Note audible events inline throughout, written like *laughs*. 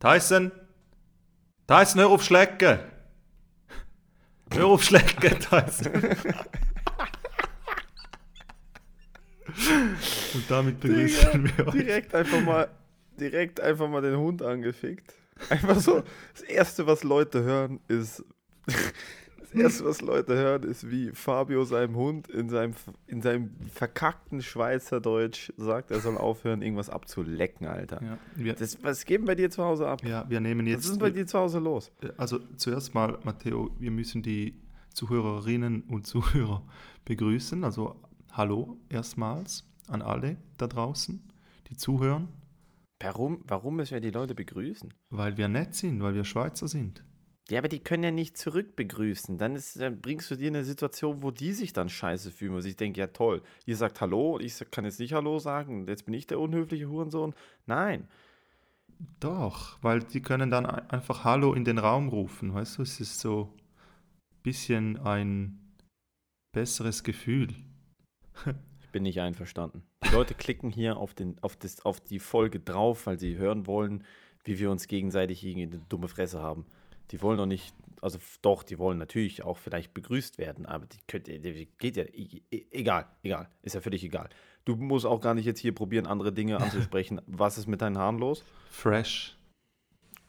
Tyson! Tyson, hör auf Schlecken! Hör auf Schlecken, *laughs* Tyson! Und damit begrüßen wir euch. Direkt einfach mal, direkt einfach mal den Hund angefickt. Einfach so. Das erste, was Leute hören, ist. Das erste, was Leute hören, ist, wie Fabio seinem Hund in seinem, in seinem verkackten Schweizerdeutsch sagt, er soll aufhören, irgendwas abzulecken, Alter. Ja, wir, Das, was denn bei dir zu Hause ab? ja, wir nehmen Was jetzt. ist denn bei dir zu Hause los? Also zuerst mal, Matteo, wir müssen die Zuhörerinnen und Zuhörer begrüßen. Also hallo erstmals an alle da draußen, die zuhören, Warum, warum müssen wir die Leute begrüßen? weil wir nett sind, weil wir Schweizer sind. Ja, aber die können ja nicht zurück begrüßen. Dann, ist, dann bringst du dir in eine Situation, wo die sich dann scheiße fühlen. Und ich denke, ja toll, ihr sagt Hallo, ich kann jetzt nicht Hallo sagen. Jetzt bin ich der unhöfliche Hurensohn. Nein. Doch, weil die können dann ein- einfach Hallo in den Raum rufen. Weißt du, es ist so ein bisschen ein besseres Gefühl. Ich bin nicht einverstanden. Die Leute klicken hier auf, den, auf, das, auf die Folge drauf, weil sie hören wollen, wie wir uns gegenseitig irgendwie eine dumme Fresse haben. Die wollen doch nicht, also doch, die wollen natürlich auch vielleicht begrüßt werden, aber die könnt, die geht ja, egal, egal, ist ja völlig egal. Du musst auch gar nicht jetzt hier probieren, andere Dinge anzusprechen. *laughs* Was ist mit deinen Haaren los? Fresh.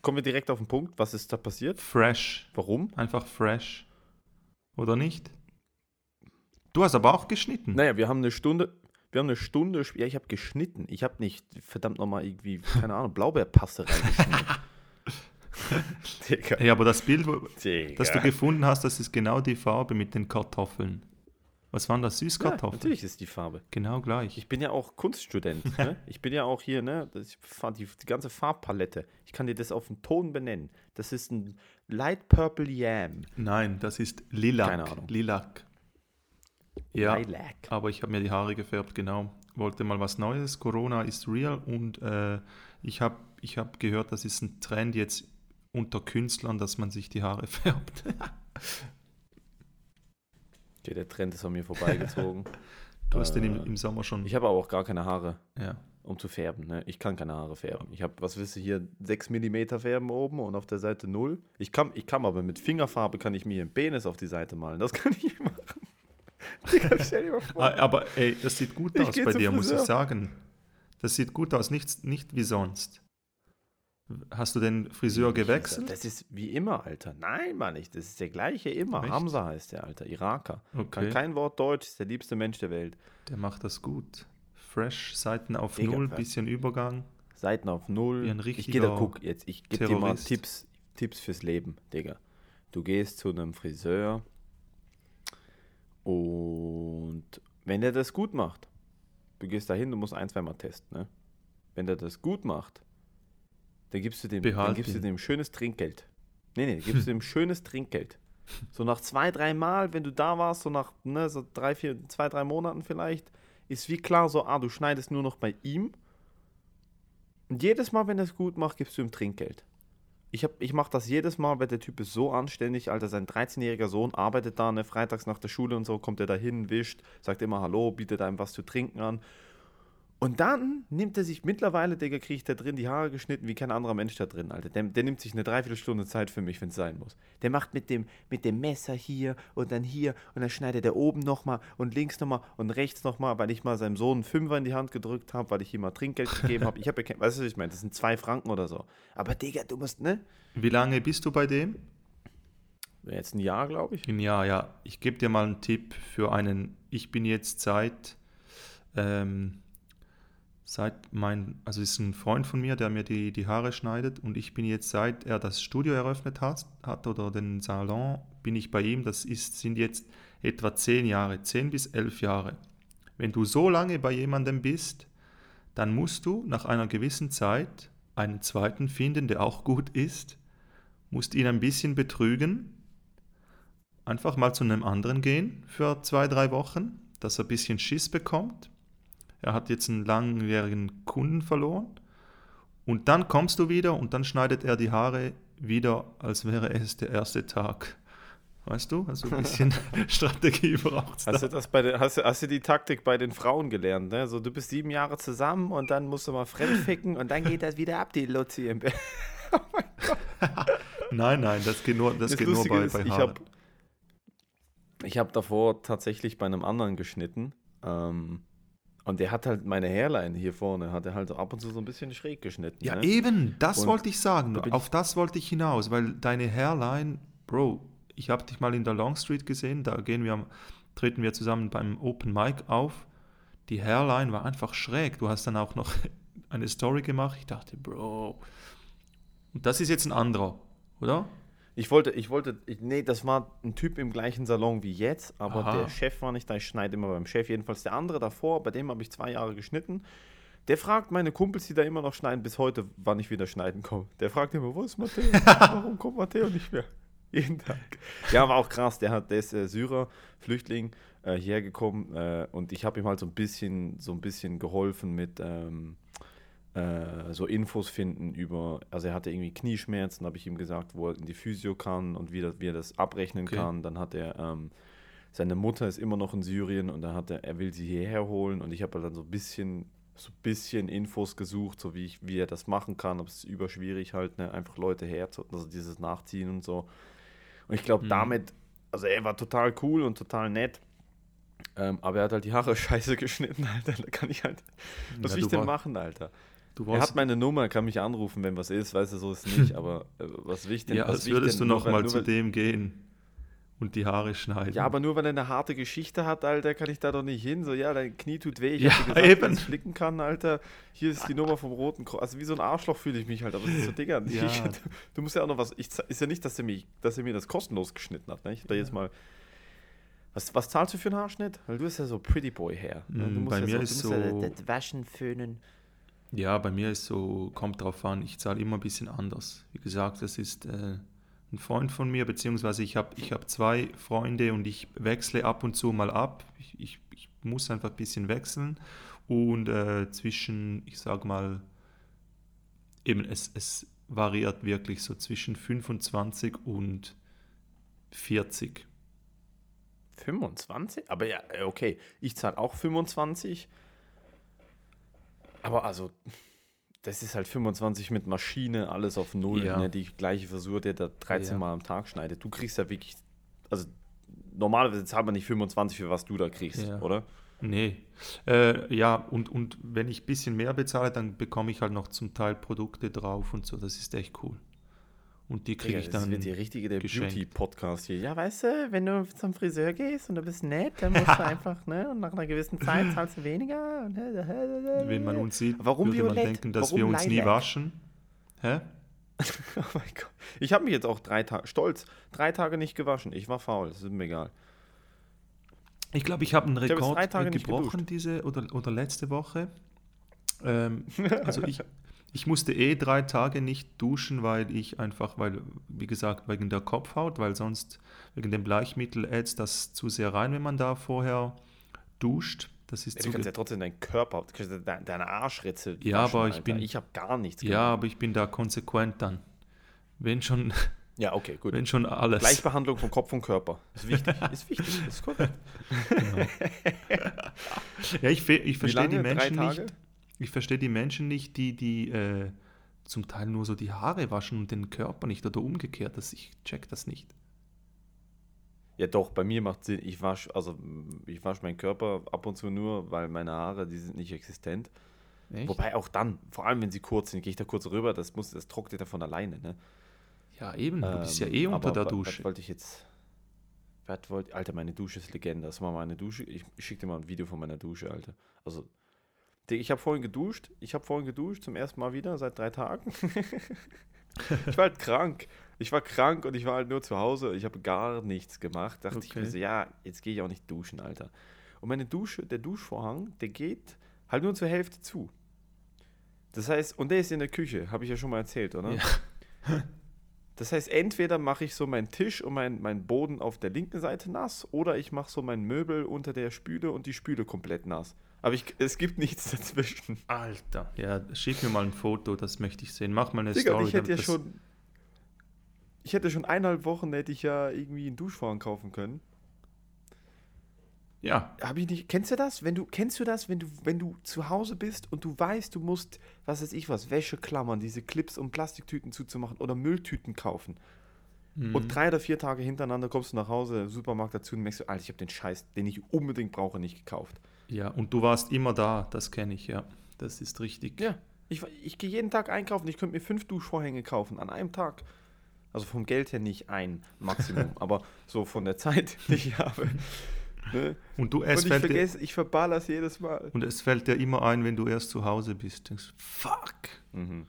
Kommen wir direkt auf den Punkt. Was ist da passiert? Fresh. Warum? Einfach fresh. Oder nicht? Du hast aber auch geschnitten. Naja, wir haben eine Stunde, wir haben eine Stunde, ja, ich habe geschnitten. Ich habe nicht, verdammt nochmal irgendwie, keine Ahnung, Blaubeerpaste reingeschnitten. *laughs* *laughs* Digga. Ja, aber das Bild, wo- Digga. das du gefunden hast, das ist genau die Farbe mit den Kartoffeln. Was waren das? ja, Süßkartoffeln? natürlich ist die Farbe. Genau gleich. Ich bin ja auch Kunststudent. ne? *laughs* Ich bin ja auch hier, ne? Ich die, die ganze Farbpalette. Ich kann dir das auf den Ton benennen. Das ist ein Light Purple Yam. Nein, das ist Lilac. Keine Ahnung. Lilac. Ja, Lilac. aber ich habe mir die Haare gefärbt, genau. Wollte mal was Neues. Corona ist real und äh, ich habe ich hab gehört, das ist ein Trend jetzt unter Künstlern, dass man sich die Haare *laughs* färbt. Okay, der Trend ist an mir vorbeigezogen. *laughs* Du hast den im, Äh, im Sommer schon. ich habe aber auch gar keine Haare. ja. um zu färben. Ne? Ich kann keine Haare färben. Ich habe, was willst du hier, 6 mm färben oben und auf der Seite 0. Ich kann, ich kann aber mit Fingerfarbe kann ich mir einen Penis auf die Seite malen. Das *laughs* kann ich machen. Ah, Aber ey, das sieht gut Ich aus bei dir, muss ich Friseur. sagen. Das sieht gut aus, nicht, nicht wie sonst. Hast du den Friseur gewechselt? Das ist wie immer, Alter. Nein, Mann, ich, das ist der gleiche immer. Echt? Hamza heißt der, Alter. Iraker. Kann Okay, kein Wort Deutsch, ist der liebste Mensch der Welt. der macht das gut. Fresh, Seiten auf Digga, Null, bisschen Übergang. Seiten auf Null. Wie ein ich gehe da, richtiger guck jetzt, ich gebe dir mal. Tipps, Tipps fürs Leben, Digga. Du gehst zu einem Friseur und wenn der das gut macht, du gehst da hin, du musst ein, zweimal testen, ne? Wenn der das gut macht, dann gibst du dem, dann gibst du dem schönes Trinkgeld. Nee, nee, gibst du dem *laughs* schönes Trinkgeld. So nach zwei, drei Mal, wenn du da warst, so nach ne, so drei, vier, zwei, drei Monaten vielleicht, ist wie klar so, ah, du schneidest nur noch bei ihm. Und jedes Mal, wenn er es gut macht, gibst du ihm Trinkgeld. Ich, hab- ich mache das jedes Mal, weil der Typ ist so anständig, Alter, sein 13-jähriger Sohn arbeitet da, ne, freitags nach der Schule und so, kommt er da hin, wischt, sagt immer Hallo, bietet einem was zu trinken an. Und dann nimmt er sich mittlerweile, Digga, kriegt der drin die Haare geschnitten wie kein anderer Mensch da drin, Alter. Der, der nimmt sich eine Dreiviertelstunde Zeit für mich, wenn es sein muss. Der macht mit dem, mit dem Messer hier und dann hier und dann schneidet er oben nochmal und links nochmal und rechts nochmal, weil ich mal seinem Sohn einen Fünfer in die Hand gedrückt habe, weil ich ihm mal Trinkgeld gegeben habe. Ich habe ja kein, weißt du, was ich meine? Das sind zwei Franken oder so. Aber Digga, du musst, ne? Wie lange bist du bei dem? Jetzt ein Jahr, glaube ich. Im Jahr, ja. Ich gebe dir mal einen Tipp für einen. Ich bin jetzt seit, ähm, seit mein, also ist ein Freund von mir, der mir die, die Haare schneidet und ich bin jetzt, seit er das Studio eröffnet hat, hat oder den Salon, bin ich bei ihm. Das ist, sind jetzt etwa zehn Jahre, zehn bis elf Jahre. Wenn du so lange bei jemandem bist, dann musst du nach einer gewissen Zeit einen zweiten finden, der auch gut ist, musst ihn ein bisschen betrügen, einfach mal zu einem anderen gehen für zwei, drei Wochen, dass er ein bisschen Schiss bekommt. Er hat jetzt einen langjährigen Kunden verloren. Und dann kommst du wieder und dann schneidet er die Haare wieder, als wäre es der erste Tag. Weißt du? Also ein bisschen *laughs* Strategie braucht es Hast du, das bei den, hast, du, hast du die Taktik bei den Frauen gelernt, ne? So, du bist sieben Jahre zusammen und dann musst du mal fremdficken und dann geht das wieder ab, die Luzi im Bett. *laughs* *laughs* nein, nein, das geht nur, das geht nur bei, ist, bei ich Haaren. habe ich hab davor tatsächlich bei einem anderen geschnitten. Ähm, und der hat halt meine Hairline hier vorne, hat er halt ab und zu so ein bisschen schräg geschnitten. Ja, ne? eben, das Und wollte ich sagen. da Auf das wollte ich hinaus, weil deine Hairline, Bro, ich habe dich mal in der Long Street gesehen, da gehen wir, am- treten wir zusammen beim Open Mic auf. Die Hairline war einfach schräg. Du hast dann auch noch *laughs* eine Story gemacht. Ich dachte, Bro, und das ist jetzt ein anderer, oder? Ich wollte, ich wollte, ich, nee, das war ein Typ im gleichen Salon wie jetzt, aber Aha. der Chef war nicht da, ich schneide immer beim Chef. Jedenfalls der andere davor, bei dem habe ich zwei Jahre geschnitten. Der fragt meine Kumpels, die da immer noch schneiden, bis heute, wann ich wieder schneiden komme. Der fragt immer, wo ist Matteo? Warum kommt Matteo nicht mehr? *laughs* Jeden Tag. Ja, war auch krass. Der, hat, der ist äh, Syrer, Flüchtling, äh, hierher gekommen äh, und ich habe ihm halt so ein bisschen, so ein bisschen geholfen mit ähm, äh, so Infos finden über, also er hatte irgendwie Knieschmerzen, habe ich ihm gesagt, wo er in die Physio kann und wie, das, wie er das abrechnen Okay. kann. Dann hat er, ähm, seine Mutter ist immer noch in Syrien und dann hat er, er will sie hierher holen und ich habe dann so ein bisschen, so ein bisschen Infos gesucht, so wie ich, wie er das machen kann, aber es überschwierig halt, ne, einfach Leute her, also dieses Nachziehen und so. Und ich glaube, Mhm. damit, also er war total cool und total nett. Ähm, aber er hat halt die Haare *laughs* scheiße geschnitten, Alter. Da kann ich halt. Was Ja, will ich denn machen, Alter? Du Er hat meine Nummer, kann mich anrufen, wenn was ist, weißt du, so ist es nicht, *laughs* aber äh, was ich denn? ja, als würdest du denn? Nur noch weil- mal nur zu dem gehen und die Haare schneiden. Ja, aber nur weil er eine harte Geschichte hat, Alter, kann ich da doch nicht hin. So, ja, dein Knie tut weh, ich Ja, hab dir gesagt, flicken kann, Alter. Hier ist die Nummer vom Roten Kreuz. Also wie so ein Arschloch fühle ich mich halt, aber es ist so, Digga, *laughs* Ja. ich, *laughs* du musst ja auch noch was, ich, ist ja nicht, dass er, mich, dass er mir das kostenlos geschnitten hat, ne? Ich hab da jetzt mal, was, was zahlst du für einen Haarschnitt? Weil du bist ja so Pretty Boy Hair. Ne? Du Mm, musst bei ja mir so, ist ja so- das- das Waschen, Föhnen. Ja, bei mir ist so, kommt drauf an, ich zahle immer ein bisschen anders. Wie gesagt, das ist äh, ein Freund von mir, beziehungsweise ich habe ich hab zwei Freunde und ich wechsle ab und zu mal ab. Ich, ich, ich muss einfach ein bisschen wechseln und äh, zwischen, ich sag mal, eben es, es variiert wirklich so zwischen 25 und 40. 25? Aber ja, äh, okay. Ich zahle auch 25. Aber also, das ist halt 25 mit Maschine, alles auf Null. Ja. Ne? Die gleiche Frisur, der da 13 Ja. Mal am Tag schneidet. Du kriegst ja wirklich, also normalerweise zahlt man nicht 25 für was du da kriegst, Ja. oder? Nee. Äh, ja, und, und wenn ich ein bisschen mehr bezahle, dann bekomme ich halt noch zum Teil Produkte drauf und so. Das ist echt cool. Und die kriege ich das dann. wird die richtige der. Beauty-Podcast hier. Ja, weißt du, wenn du zum Friseur gehst und du bist nett, dann musst du *laughs* einfach, ne, und nach einer gewissen Zeit zahlst du weniger. Wenn man uns sieht, Warum würde man violett? denken, dass Warum wir uns nie Lilac? waschen. Hä? *laughs* Oh mein Gott. Ich habe mich jetzt auch drei Tage, stolz, drei Tage nicht gewaschen. Ich war faul, das ist mir egal. Ich glaube, ich habe einen hab Rekord nicht gebrochen diese oder, oder letzte Woche. Ähm, also ich, *laughs* ich musste eh drei Tage nicht duschen, weil ich einfach, weil, wie gesagt, wegen der Kopfhaut, weil sonst wegen dem Bleichmittel ätzt das zu sehr rein, wenn man da vorher duscht. Das ist Ja, du kannst ja trotzdem deinen Körper, deine Arschritze Ja, aber ich Alter. bin- Ich habe gar nichts ja, aber ich bin da konsequent dann. Wenn schon, *laughs* Ja, okay, gut. wenn schon alles. Gleichbehandlung von Kopf und Körper. Ist wichtig, *laughs* ist wichtig, ist korrekt. *laughs* Ja, ich, ich verstehe die Menschen Tage? nicht. Ich verstehe die Menschen nicht, die, die äh, zum Teil nur so die Haare waschen und den Körper nicht oder umgekehrt. Das, ich check das nicht. Ja, doch, bei mir macht Sinn. Ich wasche, also ich wasche meinen Körper ab und zu nur, weil meine Haare, die sind nicht existent. Echt? Wobei auch dann, vor allem wenn sie kurz sind, gehe ich da kurz rüber, das muss, das trocknet ja von alleine, ne? ja, eben. Du bist ja Ähm, eh unter der Dusche. Was wollte ich jetzt? Was wollte, Alter, meine Dusche ist Legende. Das war meine Dusche. Ich, schicke dir mal ein Video von meiner Dusche, Alter. Also, ich habe vorhin geduscht. Ich habe vorhin geduscht, zum ersten Mal wieder, seit drei Tagen. *laughs* ich war halt krank. Ich war krank und ich war halt nur zu Hause. Ich habe gar nichts gemacht. Dachte ich mir Okay. so, ja, jetzt gehe ich auch nicht duschen, Alter. Und meine Dusche, der Duschvorhang, der geht halt nur zur Hälfte zu. Das heißt, und der ist in der Küche, habe ich ja schon mal erzählt, oder? Ja. *laughs* Das heißt, entweder mache ich so meinen Tisch und meinen mein Boden auf der linken Seite nass oder ich mache so mein Möbel unter der Spüle und die Spüle komplett nass. Aber ich, es gibt nichts dazwischen. Alter. Ja, schick mir mal ein Foto, das möchte ich sehen. Mach mal eine Digga, und Story. ich hätte ja schon. Ich hätte schon eineinhalb Wochen, hätte ich ja irgendwie einen Duschvorhang kaufen können. Ja, Hab ich nicht, kennst du das? Wenn du, kennst du das, wenn du, wenn du zu Hause bist und du weißt, du musst, was weiß ich was, Wäscheklammern, diese Clips um Plastiktüten zuzumachen oder Mülltüten kaufen. Mhm. Und drei oder vier Tage hintereinander kommst du nach Hause, Supermarkt dazu und merkst du, Alter, ich habe den Scheiß, den ich unbedingt brauche, nicht gekauft. Ja, und du warst immer da, das kenne ich, ja. Das ist richtig. Ja, ich, ich gehe jeden Tag einkaufen, ich könnte mir fünf Duschvorhänge kaufen an einem Tag. Also vom Geld her nicht ein Maximum, *laughs* aber so von der Zeit, *laughs* die ich habe. Ne? Und du, es Und ich fällt dir, vergesse, ich verballer es jedes Mal. und es fällt dir immer ein, wenn du erst zu Hause bist. Denkst, fuck. Mhm.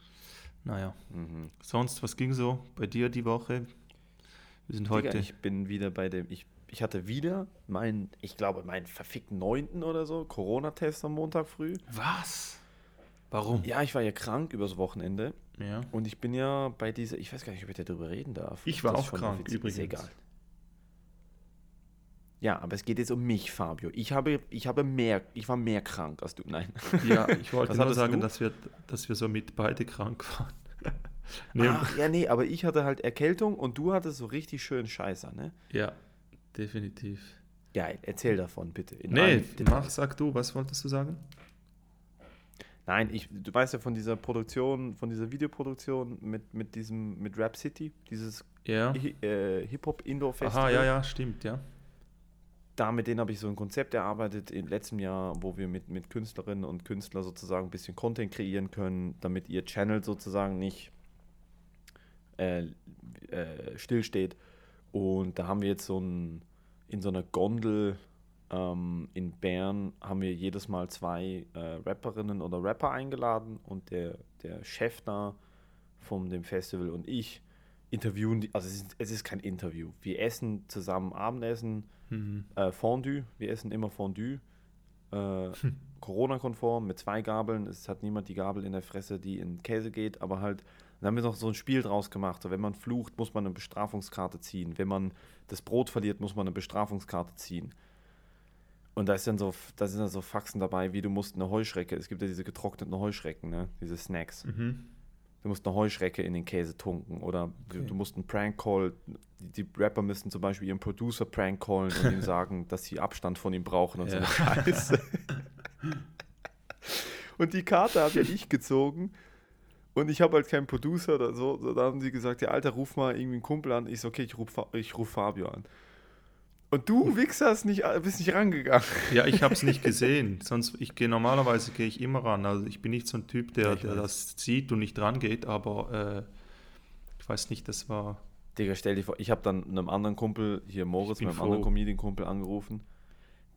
Naja, Mhm. sonst, was ging so bei dir die Woche? Wir sind heute. Digga, ich bin wieder bei dem, ich, ich hatte wieder meinen, ich glaube, meinen verfickten neunten oder so, Corona-Test am Montag früh. was? Warum? Ja, ich war ja krank übers Wochenende Ja. und ich bin ja bei dieser, ich weiß gar nicht, ob ich darüber reden darf. Ich war das auch krank, offiziell- übrigens. Ist egal. Ja, aber es geht jetzt um mich, Fabio. Ich habe, ich habe mehr, ich war mehr krank als du. Nein. Ja, ich wollte *laughs* nur sagen, du? dass wir, dass wir so mit beide krank waren. nee, *laughs* Ach, ja, nee, aber ich hatte halt Erkältung und du hattest so richtig schön Scheißer, ne? Ja, definitiv. Geil, erzähl davon bitte. in Nee, mach, sag du, was wolltest du sagen? Nein, ich, du weißt ja von dieser Produktion, von dieser Videoproduktion mit, mit diesem, mit Rap City, dieses Ja. Hi- äh, Hip-Hop-Indoor-Festival. Aha, ja, ja, stimmt, ja. Da mit denen habe ich so ein Konzept erarbeitet im letzten Jahr, wo wir mit, mit Künstlerinnen und Künstlern sozusagen ein bisschen Content kreieren können, damit ihr Channel sozusagen nicht äh, äh, stillsteht. Und da haben wir jetzt so ein, in so einer Gondel ähm, in Bern haben wir jedes Mal zwei äh, Rapperinnen oder Rapper eingeladen und der, der Chef da von dem Festival und ich interviewen die, also es ist, es ist kein Interview. Wir essen zusammen Abendessen, Mhm. äh, Fondue, wir essen immer Fondue, äh, Corona-konform mit zwei Gabeln. Es hat niemand die Gabel in der Fresse, die in Käse geht, aber halt, dann haben wir noch so ein Spiel draus gemacht. So, wenn man flucht, muss man eine Bestrafungskarte ziehen. Wenn man das Brot verliert, muss man eine Bestrafungskarte ziehen. Und da ist dann so, da sind dann so Faxen dabei, wie du musst eine Heuschrecke, es gibt ja diese getrockneten Heuschrecken, ne? diese Snacks. Mhm. Du musst eine Heuschrecke in den Käse tunken oder du, Okay. du musst einen Prank Call. Die, die Rapper müssen zum Beispiel ihren Producer Prank callen und ihm *laughs* sagen, dass sie Abstand von ihm brauchen und so Ja. eine Scheiße. *laughs* und die Karte habe ja ich gezogen und ich habe halt keinen Producer oder so. so. Da haben sie gesagt, ja Alter, ruf mal irgendwie einen Kumpel an. Ich so, okay, ich rufe ich ruf Fabio an. Und du, Wichser, hast nicht, bist nicht rangegangen. *laughs* Ja, ich habe es nicht *laughs* gesehen. Sonst, ich gehe normalerweise gehe ich immer ran. Also ich bin nicht so ein Typ, der, der das sieht und nicht rangeht, aber äh, ich weiß nicht, das war. Digga, stell dir vor, ich habe dann einem anderen Kumpel, hier Moritz, meinem froh. anderen Comedian-Kumpel angerufen.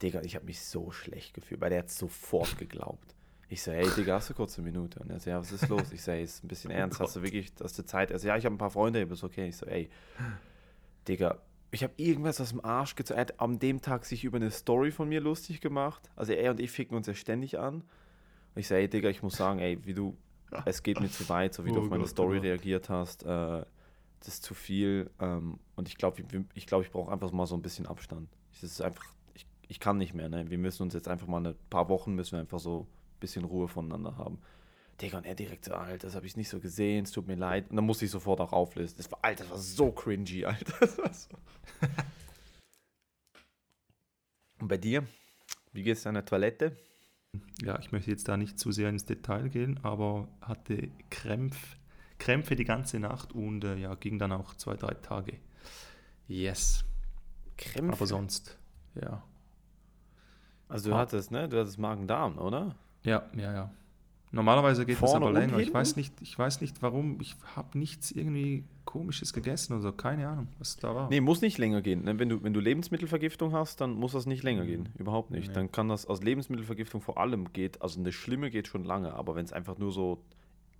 Digga, ich habe mich so schlecht gefühlt, weil der hat sofort geglaubt. Ich so, hey Digga, hast du kurz eine Minute? Und er so, ja, was ist los? Ich so, hey, ist ein bisschen *laughs* ernst, hast du wirklich, hast du Zeit? Er so, ja, ich habe ein paar Freunde, ist okay. Ich so, ey, Digga, ich habe irgendwas aus dem Arsch gezogen. Er hat an dem Tag sich über eine Story von mir lustig gemacht. Also er und ich ficken uns ja ständig an. Und ich so, ey Digga, ich muss sagen, ey, wie du, es geht mir zu weit, so wie du Oh auf meine Gott, Story Gott. reagiert hast. Äh, das ist zu viel. Ähm, und ich glaube, ich, ich, glaub, ich brauche einfach mal so ein bisschen Abstand. Das ist einfach, ich, ich kann nicht mehr. Ne? Wir müssen uns jetzt einfach mal ein paar Wochen, müssen wir einfach so bisschen Ruhe voneinander haben. Digga, und er direkt so, Alter, das habe ich nicht so gesehen, es tut mir leid. Und dann musste ich sofort auch auflisten. Das war, Alter, das war so cringy, Alter. *laughs* Das war so. *laughs* und bei dir? Wie geht's deiner Toilette? Ja, ich möchte jetzt da nicht zu sehr ins Detail gehen, aber hatte Krämpf, Krämpfe die ganze Nacht und äh, ja, ging dann auch zwei, drei Tage. Yes. Krämpfe. Aber sonst, ja. also du Ah. hattest, ne? Du hattest Magen-Darm, oder? Ja, ja, ja. Normalerweise geht Vorne es aber länger. Ich weiß nicht, ich weiß nicht warum. Ich habe nichts irgendwie komisches gegessen oder so. Keine Ahnung, was da war. Nee, muss nicht länger gehen. Ne? Wenn, du, wenn du Lebensmittelvergiftung hast, dann muss das nicht länger gehen. Überhaupt nicht. Nee. Dann kann das aus Lebensmittelvergiftung vor allem geht, also eine schlimme geht schon lange, aber wenn es einfach nur so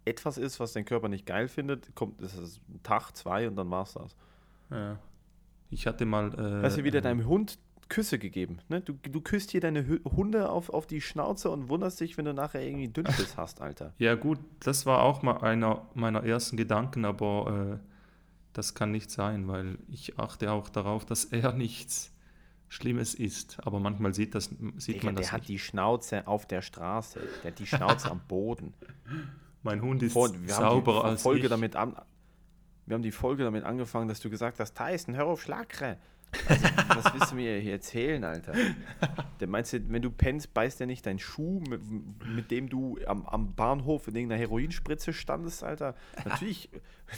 etwas ist, was dein Körper nicht geil findet, kommt das ist ein Tag, zwei und dann war's das. Ja. Ich hatte mal. Äh, Hast du wieder äh, deinem Hund Küsse gegeben. Ne? Du, du küsst hier deine Hunde auf, auf die Schnauze und wunderst dich, wenn du nachher irgendwie Dünnschiss *laughs* hast, Alter. Ja, gut, das war auch mal einer meiner ersten Gedanken, aber äh, das kann nicht sein, weil ich achte auch darauf, dass *laughs* er nichts Schlimmes ist. Aber manchmal sieht, das, sieht Digga, man der das hat nicht. die Schnauze auf der Straße. Der hat die Schnauze am Boden. *laughs* Mein Hund ist Vor, wir sauberer haben die als Folge ich. damit an, Wir haben die Folge damit angefangen, dass du gesagt hast, Tyson, hör auf, Schlagre. Also, was willst du mir hier erzählen, Alter? Der meinst du, wenn du pennst, beißt der nicht deinen Schuh, mit, mit dem du am, am Bahnhof in irgendeiner Heroinspritze standest, Alter? Natürlich.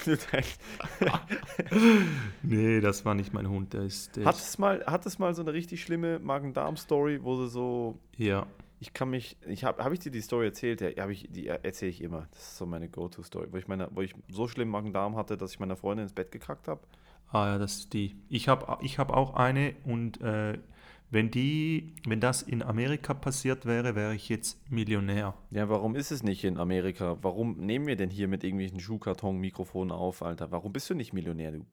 *laughs* nee, das war nicht mein Hund. Der ist, der hat, es mal, hat es mal so eine richtig schlimme Magen-Darm-Story, wo du so. Ja. Ich kann mich, ich habe, habe ich dir die Story erzählt? Ja, habe ich, die erzähle ich immer. Das ist so meine Go-To-Story, wo ich meine, wo ich so schlimm Magen-Darm hatte, dass ich meiner Freundin ins Bett gekackt habe. Ah ja, das ist die. Ich habe ich hab auch eine und äh, wenn die, wenn das in Amerika passiert wäre, wäre ich jetzt Millionär. Ja, warum ist es nicht in Amerika? Warum nehmen wir denn hier mit irgendwelchen Schuhkarton-Mikrofonen auf, Alter? Warum bist du nicht Millionär, du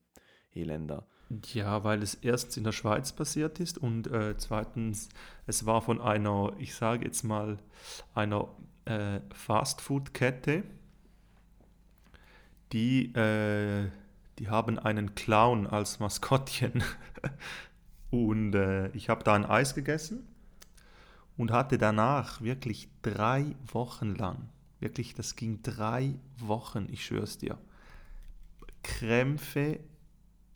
Elender? Ja, weil es erst in der Schweiz passiert ist und äh, zweitens, es war von einer, ich sage jetzt mal, einer äh, Fastfood-Kette, die, äh, die haben einen Clown als Maskottchen. *laughs* und äh, ich habe da ein Eis gegessen und hatte danach wirklich drei Wochen lang, wirklich, das ging drei Wochen, ich schwör's dir, Krämpfe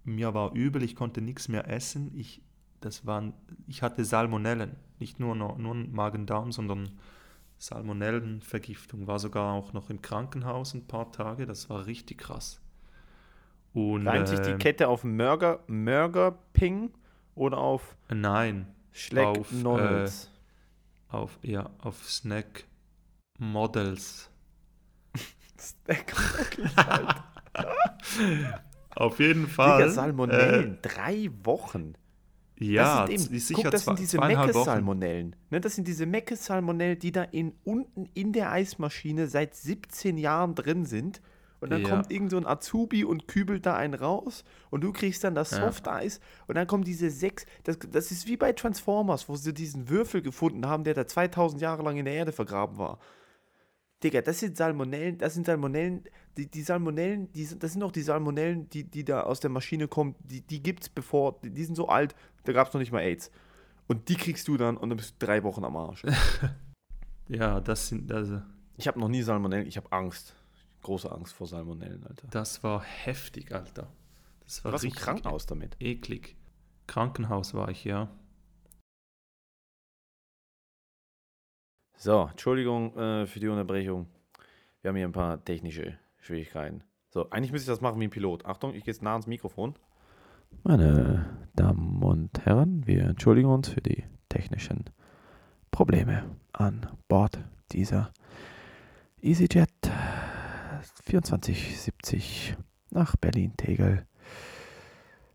mir war übel, ich konnte nichts mehr essen. Ich, das waren, ich hatte Salmonellen, nicht nur, nur, nur Magen-Darm, sondern Salmonellenvergiftung. War sogar auch noch im Krankenhaus ein paar Tage. Das war richtig krass. Und, Reimt sich die ähm, Kette auf Murger, Murger Ping oder auf Nein. Schleck auf, Äh, auf, ja, auf Snack Models. *laughs* Snack Models, halt. *laughs* Auf jeden Fall. Digga, Salmonellen, äh, drei Wochen. Ja, das sind, eben, sicher guck, das sind diese Meckes-Salmonellen. Ne, das sind diese Meckes-Salmonellen, die da in, unten in der Eismaschine seit 17 Jahren drin sind. Und dann ja. kommt irgend so ein Azubi und kübelt da einen raus und du kriegst dann das Softeis ja. und dann kommen diese sechs, das, das ist wie bei Transformers, wo sie diesen Würfel gefunden haben, der da 2000 Jahre lang in der Erde vergraben war. Digga, das sind Salmonellen, das sind Salmonellen, die, die Salmonellen, die, das sind auch die Salmonellen, die, die da aus der Maschine kommen, die, die gibt's bevor, die, die sind so alt, da gab es noch nicht mal AIDS. Und die kriegst du dann und dann bist du drei Wochen am Arsch. *laughs* ja, das sind, also. Ich habe noch nie Salmonellen, ich habe Angst. Große Angst vor Salmonellen, Alter. Das war heftig, Alter. Das war Was im Krankenhaus damit? Eklig. Krankenhaus war ich, ja. So, Entschuldigung äh, für die Unterbrechung. Wir haben hier ein paar technische Schwierigkeiten. So, eigentlich müsste ich das machen wie ein Pilot. Achtung, ich gehe jetzt nah ans Mikrofon. Meine Damen und Herren, wir entschuldigen uns für die technischen Probleme an Bord dieser EasyJet 2470 nach Berlin-Tegel.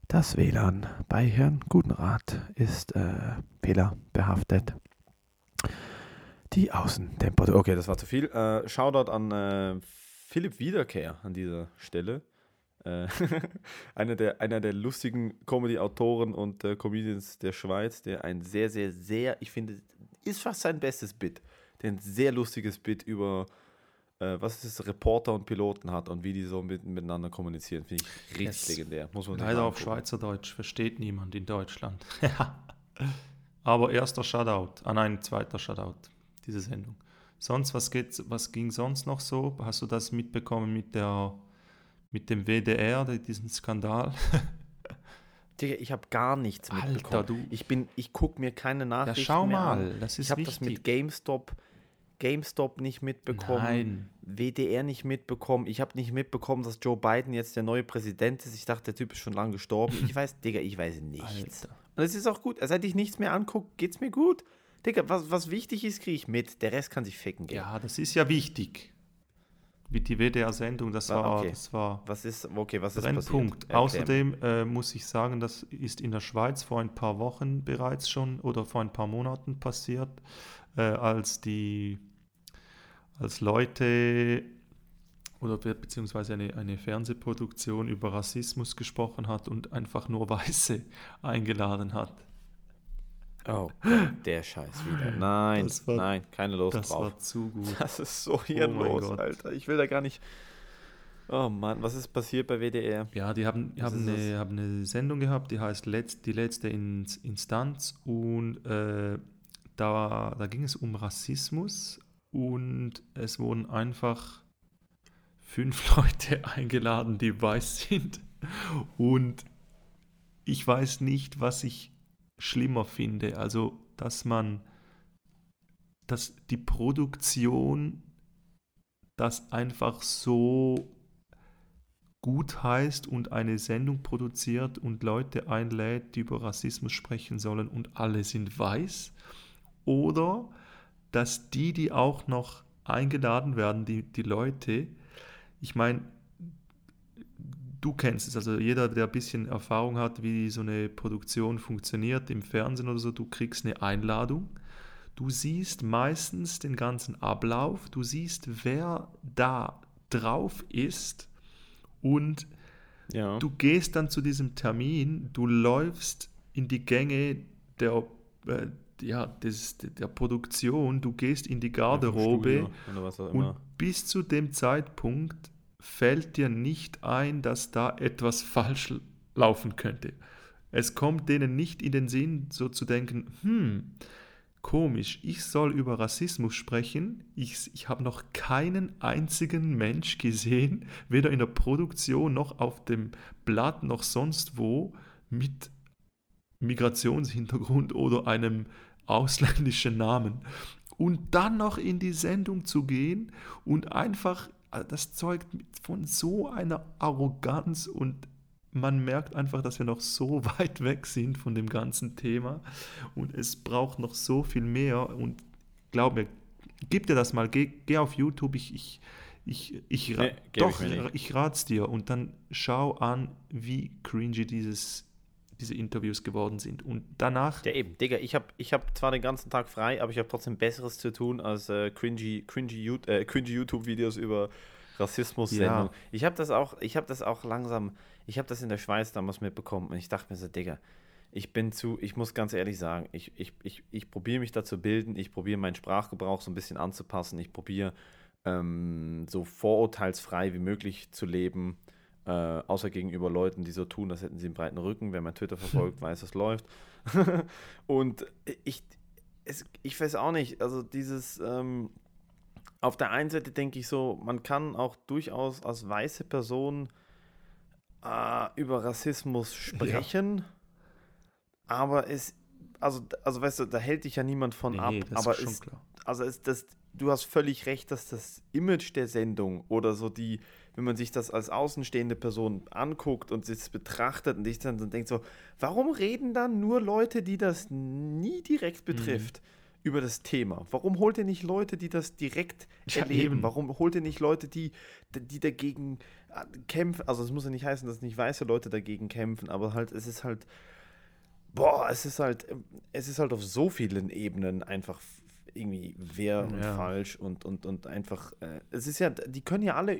Das WLAN bei Herrn Gutenrat ist äh, fehlerbehaftet die Außentemperatur. Okay, das war zu viel. Äh, Shoutout an äh, Philipp Wiederkehr an dieser Stelle. Äh, *laughs* einer, der, einer der lustigen Comedy-Autoren und äh, Comedians der Schweiz, der ein sehr, sehr, sehr, ich finde, ist fast sein bestes Bit. Der ein sehr lustiges Bit über äh, was ist Reporter und Piloten hat und wie die so mit, miteinander kommunizieren. Finde ich richtig yes. legendär. Muss man Leider auf Schweizerdeutsch versteht niemand in Deutschland. *laughs* Aber erster Shoutout, an ah, ein zweiter Shoutout diese Sendung. Sonst, was, geht, was ging sonst noch so? Hast du das mitbekommen mit, der, mit dem WDR, diesen Skandal? *laughs* Digga, ich habe gar nichts Alter, mitbekommen. Du. Ich bin, ich gucke mir keine Nachrichten ja, schau mehr mal, an. das ist Ich habe das mit GameStop, GameStop nicht mitbekommen. Nein. WDR nicht mitbekommen. Ich habe nicht mitbekommen, dass Joe Biden jetzt der neue Präsident ist. Ich dachte, der Typ ist schon lange gestorben. Ich *laughs* weiß, Digga, ich weiß nichts. Alter. Und es ist auch gut. Seit ich nichts mehr angucke, geht's mir gut. Digga, was, was wichtig ist, kriege ich mit. Der Rest kann sich ficken gehen. Ja, das ist ja wichtig. Wie die WDR-Sendung, das war, okay. das war was ist, okay, was ist Brennpunkt. Außerdem äh, muss ich sagen, das ist in der Schweiz vor ein paar Wochen bereits schon oder vor ein paar Monaten passiert, äh, als die als Leute oder beziehungsweise eine, eine Fernsehproduktion über Rassismus gesprochen hat und einfach nur Weiße *laughs* eingeladen hat. Oh, der Scheiß wieder. Nein, war, nein, keine Lust das drauf. Das war zu gut. Das ist so hirnlos, oh Alter. Ich will da gar nicht. Oh Mann, was ist passiert bei WDR? Ja, die haben, haben, eine, haben eine Sendung gehabt, die heißt Letz-, Die letzte Instanz und äh, da, da ging es um Rassismus und es wurden einfach fünf *laughs* Leute eingeladen, die weiß sind und ich weiß nicht, was ich schlimmer finde. Also, dass man, dass die Produktion das einfach so gut heißt und eine Sendung produziert und Leute einlädt, die über Rassismus sprechen sollen und alle sind weiß. Oder dass die, die auch noch eingeladen werden, die, die Leute, ich meine, du kennst es, also jeder, der ein bisschen Erfahrung hat, wie so eine Produktion funktioniert im Fernsehen oder so, du kriegst eine Einladung. Du siehst meistens den ganzen Ablauf, du siehst, wer da drauf ist und ja. du gehst dann zu diesem Termin, du läufst in die Gänge der, äh, ja, des, der Produktion, du gehst in die Garderobe und bis zu dem Zeitpunkt fällt dir nicht ein, dass da etwas falsch laufen könnte. Es kommt denen nicht in den Sinn, so zu denken, hm, komisch, ich soll über Rassismus sprechen. Ich, ich habe noch keinen einzigen Mensch gesehen, weder in der Produktion noch auf dem Blatt noch sonst wo, mit Migrationshintergrund oder einem ausländischen Namen. Und dann noch in die Sendung zu gehen und einfach also das zeugt von so einer Arroganz und man merkt einfach, dass wir noch so *laughs* weit weg sind von dem ganzen Thema und es braucht noch so viel mehr und glaub mir, gib dir das mal, geh, geh auf YouTube, ich, ich, ich, ich, nee, doch, ich, ich rat's dir und dann schau an, wie cringy dieses diese Interviews geworden sind. Und danach. Ja, eben, Digga, ich habe ich hab zwar den ganzen Tag frei, aber ich habe trotzdem Besseres zu tun, als äh, cringy, cringy, äh, cringy YouTube-Videos über Rassismus. Ja. Ich habe das auch, ich habe das auch langsam, ich habe das in der Schweiz damals mitbekommen und ich dachte mir so, Digga, ich bin zu, ich muss ganz ehrlich sagen, ich, ich, ich, ich probiere mich da zu bilden, ich probiere meinen Sprachgebrauch so ein bisschen anzupassen, ich probiere ähm, so vorurteilsfrei wie möglich zu leben äh, außer gegenüber Leuten, die so tun, als hätten sie einen breiten Rücken. Wer mein Twitter verfolgt, *laughs* weiß, es läuft. *laughs* und ich, es, ich weiß auch nicht, also dieses, ähm, auf der einen Seite denke ich so, man kann auch durchaus als weiße Person äh, über Rassismus sprechen, ja. aber es, also, also weißt du, da hält dich ja niemand von nee, ab, aber es, also es, das, du hast völlig recht, dass das Image der Sendung oder so die, wenn man sich das als außenstehende Person anguckt und sich betrachtet und sich dann so denkt so, warum reden dann nur Leute, die das nie direkt mhm. betrifft? Mhm. Über das Thema. Warum holt ihr nicht Leute, die das direkt ja, erleben? Eben. Warum holt ihr nicht Leute, die, die dagegen äh, kämpfen? Also, es muss ja nicht heißen, dass nicht weiße Leute dagegen kämpfen, aber halt, es ist halt, boah, es ist halt, es ist halt auf so vielen Ebenen einfach irgendwie wer und ja. falsch und, und, und einfach, äh, es ist ja, die können ja alle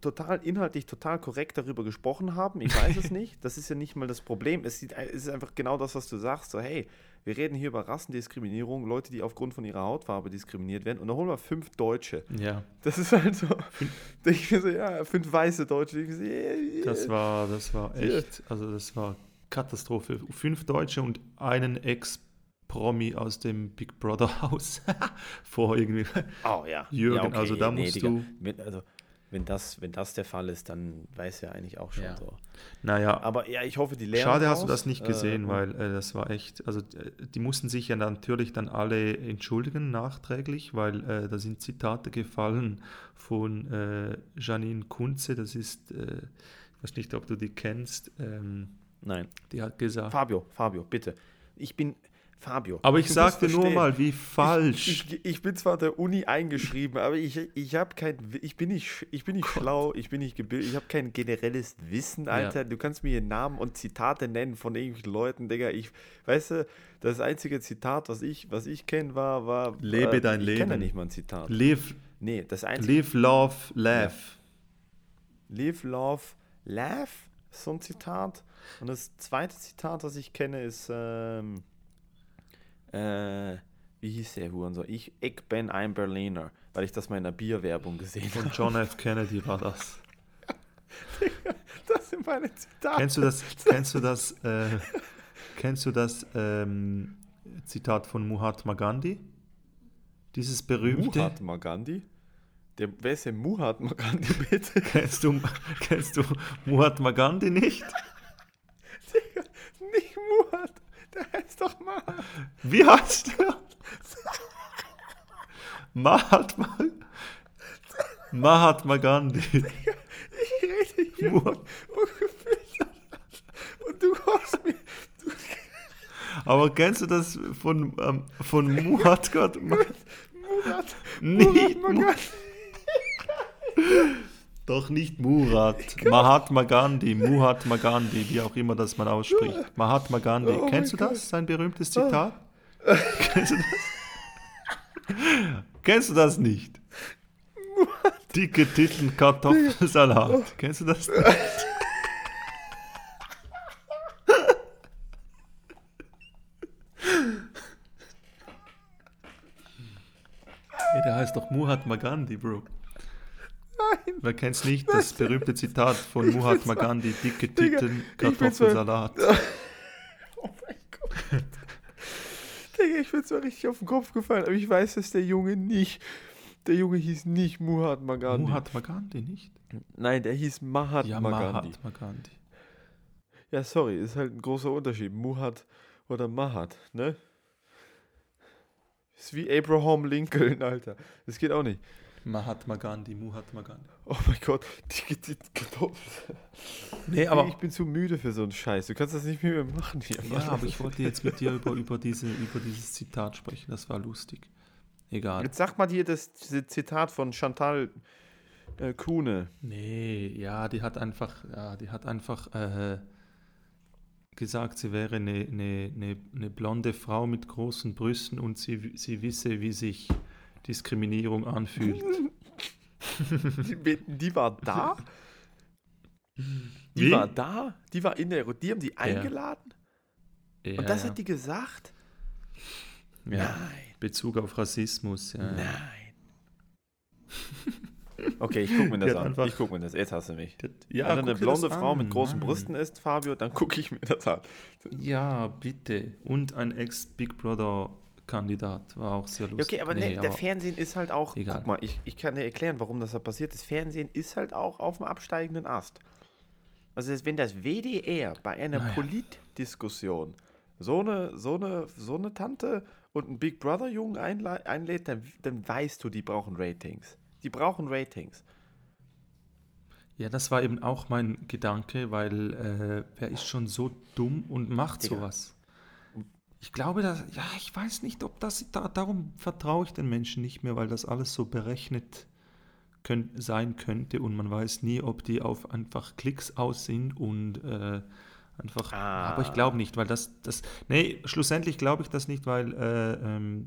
total inhaltlich total korrekt darüber gesprochen haben. Ich weiß es *laughs* nicht. Das ist ja nicht mal das Problem. Es, sieht, es ist einfach genau das, was du sagst. So, hey, wir reden hier über Rassendiskriminierung, Leute, die aufgrund von ihrer Hautfarbe diskriminiert werden. Und dann holen wir fünf Deutsche. Ja. Das ist halt so. *laughs* ich so, ja, fünf weiße Deutsche. So, yeah, yeah. Das war, das war echt, also das war Katastrophe. Fünf Deutsche und einen Ex- Promi aus dem Big Brother Haus *laughs* vor irgendwie. Oh ja. Jürgen, ja, okay. also da nee, musst Digga. du. Mit, also wenn das, wenn das der Fall ist, dann weiß er eigentlich auch schon ja. so. Naja. Aber ja, ich hoffe, die lernen. Schade hast du das nicht gesehen, äh, weil äh, das war echt, also äh, die mussten sich ja natürlich dann alle entschuldigen nachträglich, weil äh, da sind Zitate gefallen von äh, Janine Kunze, das ist, äh, ich weiß nicht, ob du die kennst. Ähm, Nein. Die hat gesagt. Fabio, Fabio, bitte. Ich bin, Fabio. Aber ich sagte nur mal, wie falsch. Ich, ich, ich, bin zwar der Uni eingeschrieben, aber ich, ich habe kein, ich bin nicht, ich bin nicht schlau, ich bin nicht gebildet, ich habe kein generelles Wissen, Alter. Ja. Du kannst mir Namen und Zitate nennen von irgendwelchen Leuten, Digga. Ich, weißt du, das einzige Zitat, was ich, was ich kenne, war, war. Lebe äh, dein Leben. Ich kenne nicht mal ein Zitat. Live. Nee, das einzige. Live, love, laugh. Live, love, laugh. So ein Zitat. Und das zweite Zitat, was ich kenne, ist. Ähm, äh, wie hieß der Hurensohn? Ich, ich bin ein Berliner, weil ich das mal in einer Bierwerbung gesehen habe. Und John F. Kennedy war das. *laughs* das sind meine Zitate. Kennst du das, kennst du das, äh, kennst du das ähm, Zitat von Mahatma Gandhi? Dieses berühmte. Mahatma Gandhi? Der, wer ist denn Mahatma Gandhi, bitte? *laughs* kennst du, kennst du Mahatma Gandhi nicht? *laughs* Nicht Murat. Der heißt doch Mahat. Wie heißt der? Mahatma. Mahatma Gandhi. Ich rede hier Murat. ungefähr. Und du kommst mir. Aber kennst du das von, ähm, von Murat Gott? Murat. Nicht Murat Mu *laughs* Magat. Doch nicht Murat. *laughs* Mahatma Gandhi, Muhatma Gandhi, wie auch immer das man ausspricht. Mahatma Gandhi. Oh Kennst du mein das? Sein berühmtes Zitat? Kennst du das? *laughs* Kennst du das nicht? Dicke Titten Kartoffelsalat. Kennst du das *laughs* nicht? Hey, der heißt doch Muhatma Gandhi, Bro. Nein. Wer kennt's nicht? Das berühmte Zitat von Muhatma Gandhi, dicke Titten, ich Kartoffelsalat. *laughs* Oh mein Gott. Digga, ich bin zwar richtig auf den Kopf gefallen, aber ich weiß, dass der Junge nicht. Der Junge hieß nicht Mahatma Gandhi. Muhatma Gandhi nicht? Nein, der hieß Mahatma Ja, Gandhi. Mahatma Gandhi. Ja, sorry, ist halt ein großer Unterschied. Muhat oder Mahat, ne? Ist wie Abraham Lincoln, *laughs* Alter. Das geht auch nicht. Mahatma Gandhi, Muhatma Gandhi. Oh mein Gott, die, die, Nee, ich bin zu müde für so einen Scheiß. Du kannst das nicht mir machen hier. Ja, aber ich wollte jetzt mit dir über, über, diese, über dieses Zitat sprechen. Das war lustig. Egal. Jetzt sag mal dir das Zitat von Chantal äh, Kuhne. Nee, ja, die hat einfach, ja, die hat einfach äh, gesagt, sie wäre eine, eine, eine, eine blonde Frau mit großen Brüsten und sie, sie wisse, wie sich Diskriminierung anfühlt. *laughs* Die, die war da? Die Wie? war da? Die war in der Die haben die eingeladen? Ja, Und das ja. hat die gesagt? ja. Nein. Bezug auf Rassismus. Ja. Nein. *laughs* Okay, ich guck mir das an. Ich guck mir das. Jetzt hast du mich. Ja, Wenn eine blonde das Frau an. mit großen Nein. Brüsten ist, Fabio, dann gucke ich mir das an. Ja, bitte. Und ein Ex-Big Brother-Kandidat war auch sehr lustig. okay, aber, Nee, ne, der Fernsehen ist halt auch. Egal. Guck mal, ich, ich kann dir erklären, warum das da passiert ist. Fernsehen ist halt auch auf dem absteigenden Ast. Also, wenn das WDR bei einer Naja. Politdiskussion so eine, so, eine, so eine Tante und einen Big Brother-Jungen einlädt, dann, dann weißt du, die brauchen Ratings. Die brauchen Ratings. Ja, das war eben auch mein Gedanke, weil äh, wer ist schon so dumm und macht Digga. sowas? Ich glaube, dass, ja, ich weiß nicht, ob das, da, darum vertraue ich den Menschen nicht mehr, weil das alles so berechnet könnt, sein könnte und man weiß nie, ob die auf einfach Klicks aus sind und äh, einfach, Ah. aber ich glaube nicht, weil das, das, nee, schlussendlich glaube ich das nicht, weil äh, ähm,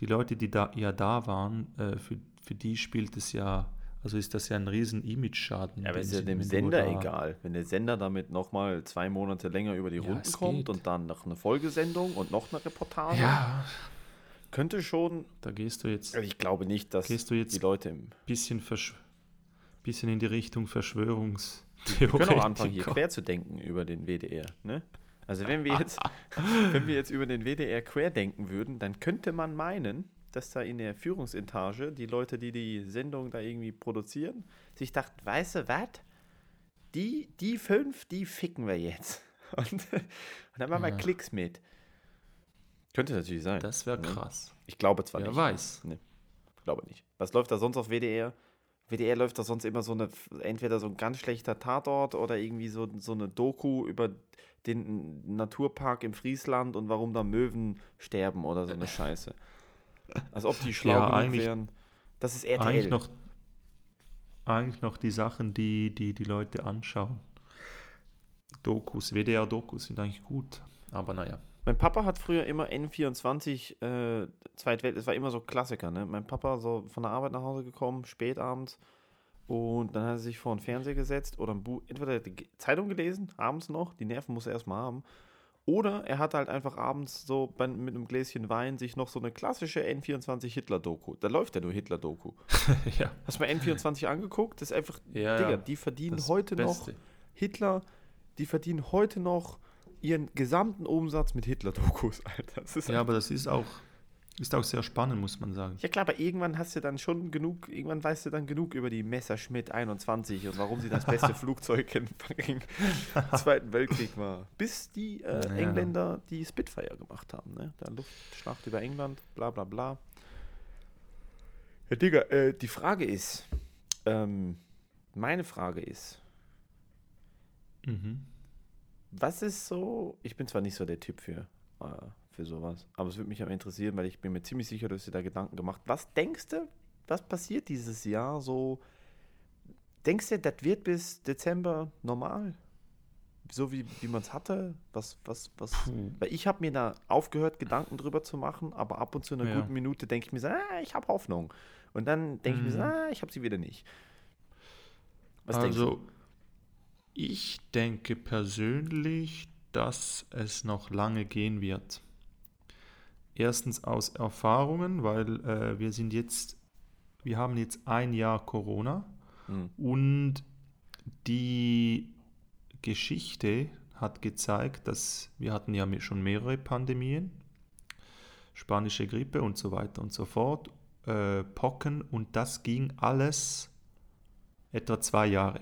die Leute, die da ja da waren, äh, für, für die spielt es ja, also ist das ja ein riesen Image-Schaden. Ja, aber ist ja dem Sender da- egal. Wenn der Sender damit nochmal zwei Monate länger über die Ja, Runden kommt geht. und dann noch eine Folgesendung und noch eine Reportage, Ja, könnte schon. da gehst du jetzt Also ich glaube nicht, dass Gehst du jetzt- die Leute im. bisschen, versch bisschen in die Richtung Wir Verschwörungstheorie. können auch anfangen, hier quer zu denken über den WDR. Ne? Also wenn wir jetzt, wenn wir jetzt über den WDR quer denken würden, dann könnte man meinen, dass da in der Führungsetage die Leute, die die Sendung da irgendwie produzieren, sich dachten, weißt du was? Die, die fünf, die ficken wir jetzt. *laughs* Und, und dann machen wir Ja. Klicks mit. Könnte natürlich sein. Das wäre Ne? krass. Ich glaube zwar Wer nicht. weiß. Nee, glaube nicht. Was läuft da sonst auf WDR? WDR läuft da sonst immer so eine, entweder so ein ganz schlechter Tatort oder irgendwie so, so eine Doku über den Naturpark im Friesland und warum da Möwen sterben oder so eine Scheiße. Als ob die schlau Ja, genug eigentlich- wären. Das ist RTL. Eigentlich noch, eigentlich noch die Sachen, die, die die Leute anschauen. Dokus, WDR-Dokus sind eigentlich gut. Aber naja. Mein Papa hat früher immer N24 äh, Zweitwelt, es war immer so Klassiker, ne? Mein Papa so von der Arbeit nach Hause gekommen, spät abends und dann hat er sich vor den Fernseher gesetzt oder ein Buch, entweder die Zeitung gelesen, abends noch, die Nerven muss er erstmal haben, oder er hat halt einfach abends so bei, mit einem Gläschen Wein sich noch so eine klassische N24 Hitler-Doku. Da läuft ja nur Hitler-Doku. *laughs* ja, Hast du mal N24 angeguckt? Das ist einfach, ja, Digga, die verdienen heute noch Beste. Hitler, die verdienen heute noch ihren gesamten Umsatz mit Hitler-Dokus, *laughs* Alter. Ja, aber das ist auch, Ist auch sehr spannend, muss man sagen. Ja klar, aber irgendwann hast du dann schon genug, irgendwann weißt du dann genug über die Messerschmitt 21 und warum sie das beste *laughs* Flugzeug im *laughs* Zweiten Weltkrieg war. Bis die äh, ja. Engländer die Spitfire gemacht haben, ne? Der Luftschlacht über England, bla bla bla. Ja, Digga, äh, die Frage ist, ähm, meine Frage ist, mhm. was ist so, ich bin zwar nicht so der Typ für äh, für sowas. Aber es würde mich aber interessieren, weil ich bin mir ziemlich sicher, dass du da Gedanken gemacht. Was denkst du, was passiert dieses Jahr so? Denkst du, das wird bis Dezember normal? So wie, wie man es hatte? Was, was, was? Hm. Weil ich habe mir da aufgehört, Gedanken drüber zu machen, aber ab und zu in einer ja. guten Minute denke ich mir so, ah, ich habe Hoffnung. Und dann denke hm. ich mir so, hm. ah, ich habe sie wieder nicht. Was also, ich denke persönlich, dass es noch lange gehen wird. Erstens aus Erfahrungen, weil äh, wir sind jetzt, wir haben jetzt ein Jahr Corona mhm. und die Geschichte hat gezeigt, dass wir hatten ja schon mehrere Pandemien, spanische Grippe und so weiter und so fort, äh, Pocken und das ging alles etwa zwei Jahre.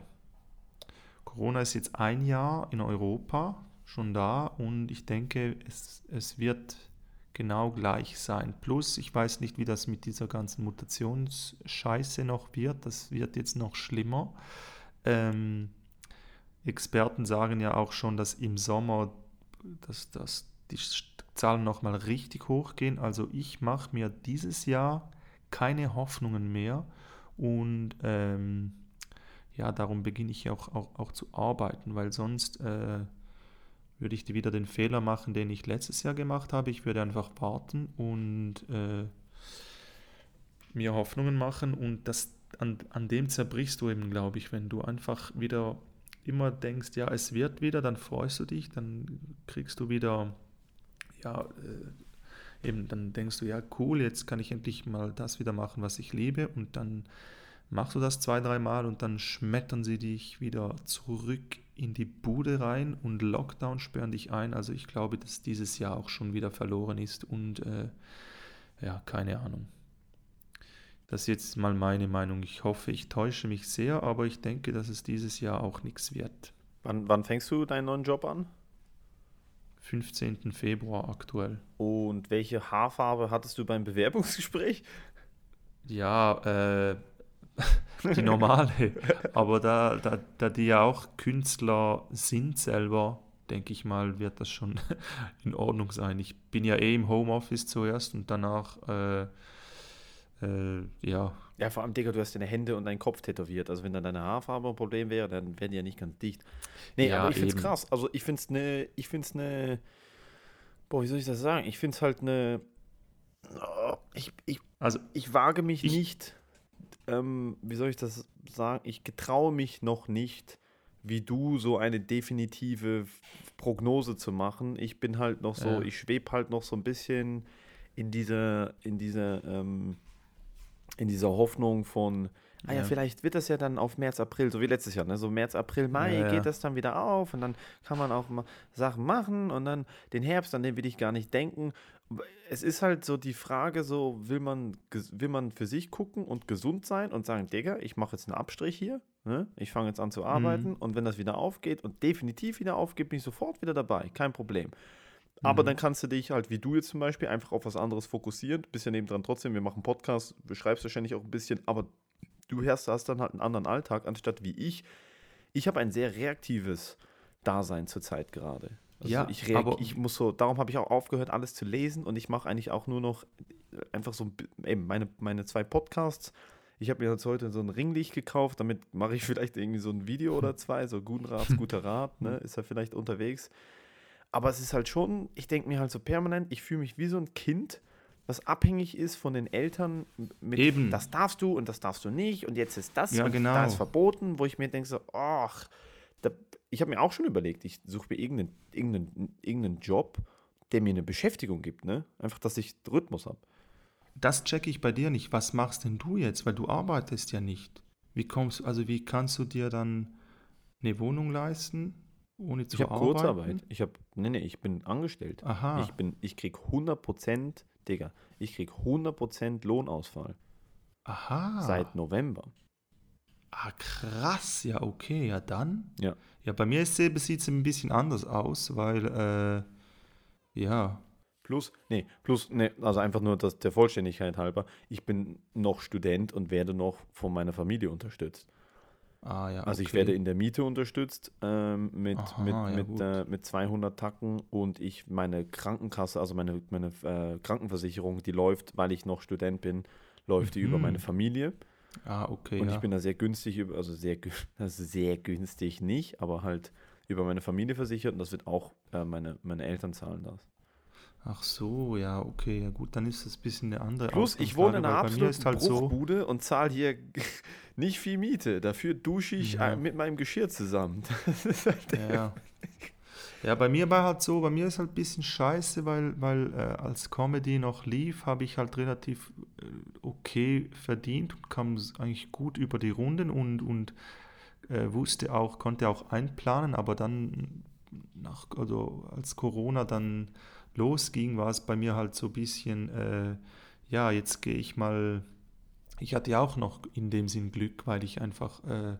Corona ist jetzt ein Jahr in Europa schon da und ich denke, es, es wird genau gleich sein. Plus, ich weiß nicht, wie das mit dieser ganzen Mutationsscheiße noch wird. Das wird jetzt noch schlimmer. Ähm, Experten sagen ja auch schon, dass im Sommer dass, dass die Zahlen nochmal richtig hochgehen. Also ich mache mir dieses Jahr keine Hoffnungen mehr und ähm, ja, darum beginne ich auch, auch, auch zu arbeiten, weil sonst äh, würde ich wieder den Fehler machen, den ich letztes Jahr gemacht habe. Ich würde einfach warten und äh, mir Hoffnungen machen und das, an, an dem zerbrichst du eben, glaube ich, wenn du einfach wieder immer denkst, ja, es wird wieder, dann freust du dich, dann kriegst du wieder, ja, äh, eben, dann denkst du, ja, cool, jetzt kann ich endlich mal das wieder machen, was ich liebe und dann machst du das zwei, dreimal und dann schmettern sie dich wieder zurück in die Bude rein und Lockdown sperren dich ein. Also ich glaube, dass dieses Jahr auch schon wieder verloren ist und äh, ja, keine Ahnung. Das ist jetzt mal meine Meinung. Ich hoffe, ich täusche mich sehr, aber ich denke, dass es dieses Jahr auch nichts wird. Wann, wann fängst du deinen neuen Job an? 15. Februar aktuell. Und welche Haarfarbe hattest du beim Bewerbungsgespräch? Ja, äh, die normale. Aber da, da, da die ja auch Künstler sind selber, denke ich mal, wird das schon in Ordnung sein. Ich bin ja eh im Homeoffice zuerst und danach, äh, äh, ja. Ja, vor allem, Digga, du hast deine Hände und deinen Kopf tätowiert. Also wenn dann deine Haarfarbe ein Problem wäre, dann wären die ja nicht ganz dicht. Nee, ja, aber ich finde es krass. Also ich finde es eine, ich finde es eine, boah, wie soll ich das sagen? Ich finde es halt eine, oh, ich, ich, also, ich wage mich ich, nicht ähm, wie soll ich das sagen, ich getraue mich noch nicht, wie du, so eine definitive Prognose zu machen. Ich bin halt noch so, ja. ich schwebe halt noch so ein bisschen in dieser, in dieser, ähm, in dieser Hoffnung von, ah ja, ja, vielleicht wird das ja dann auf März, April, so wie letztes Jahr, ne? so März, April, Mai ja, geht das dann wieder auf und dann kann man auch mal Sachen machen und dann den Herbst, an den will ich gar nicht denken es ist halt so die Frage, so will man, will man für sich gucken und gesund sein und sagen, Digga, ich mache jetzt einen Abstrich hier, ne? ich fange jetzt an zu arbeiten mhm. und wenn das wieder aufgeht und definitiv wieder aufgeht, bin ich sofort wieder dabei, kein Problem. Aber mhm. dann kannst du dich halt, wie du jetzt zum Beispiel, einfach auf was anderes fokussieren. Ja nebendran trotzdem, wir machen Podcast, beschreibst wahrscheinlich auch ein bisschen, aber du hast, hast dann halt einen anderen Alltag, anstatt wie ich. Ich habe ein sehr reaktives Dasein zurzeit gerade. Also ja, ich, aber ich muss so, darum habe ich auch aufgehört, alles zu lesen und ich mache eigentlich auch nur noch einfach so eben meine, meine zwei Podcasts. Ich habe mir jetzt heute so ein Ringlicht gekauft, damit mache ich *laughs* vielleicht irgendwie so ein Video oder *laughs* zwei, so guten Rat, guter Rat, ne, ist er vielleicht unterwegs. Aber es ist halt schon, ich denke mir halt so permanent, ich fühle mich wie so ein Kind, was abhängig ist von den Eltern mit, Eben. das darfst du und das darfst du nicht und jetzt ist das ja, und genau. da ist verboten, wo ich mir denke so, ach, da, ich habe mir auch schon überlegt, ich suche mir irgendeinen, irgendeinen, irgendeinen Job, der mir eine Beschäftigung gibt, ne? Einfach, dass ich Rhythmus habe. Das checke ich bei dir nicht. Was machst denn du jetzt? Weil du arbeitest ja nicht. Wie kommst also wie kannst du dir dann eine Wohnung leisten, ohne zu ich arbeiten? Ich habe Kurzarbeit. Ich habe, nee, nee, ich bin angestellt. Aha. Ich bin, ich krieg 100% Digga, ich krieg 100% Lohnausfall Aha. seit November. Ah, krass. Ja, okay. Ja, dann. Ja. Ja, bei mir sieht es ein bisschen anders aus, weil, äh, ja. Plus, nee, plus, nee, also einfach nur das, der Vollständigkeit halber, ich bin noch Student und werde noch von meiner Familie unterstützt. Ah, ja. Also ich okay. werde in der Miete unterstützt ähm, mit, Aha, mit, ja, mit, äh, mit 200 Tacken und ich meine Krankenkasse, also meine, meine äh, Krankenversicherung, die läuft, weil ich noch Student bin, läuft die über Mhm. meine Familie. Ah, okay. Und ja. ich bin da sehr günstig, über- also sehr, also *laughs* sehr günstig nicht, aber halt über meine Familie versichert und das wird auch äh, meine, meine Eltern zahlen das. Ach so, ja, okay. Ja, gut, dann ist das ein bisschen eine andere Plus, ich wohne in einer absoluten halt so. Bruchbude und zahle hier *laughs* nicht viel Miete. Dafür dusche ich Ja. äh, mit meinem Geschirr zusammen. *laughs* Halt Ja. Ja, bei mir war halt so, bei mir ist halt ein bisschen scheiße, weil, weil äh, als Comedy noch lief, habe ich halt relativ äh, okay verdient und kam eigentlich gut über die Runden und, und äh, wusste auch, konnte auch einplanen, aber dann nach, also als Corona dann losging, war es bei mir halt so ein bisschen, äh, ja, jetzt gehe ich mal, ich hatte ja auch noch in dem Sinn Glück, weil ich einfach äh,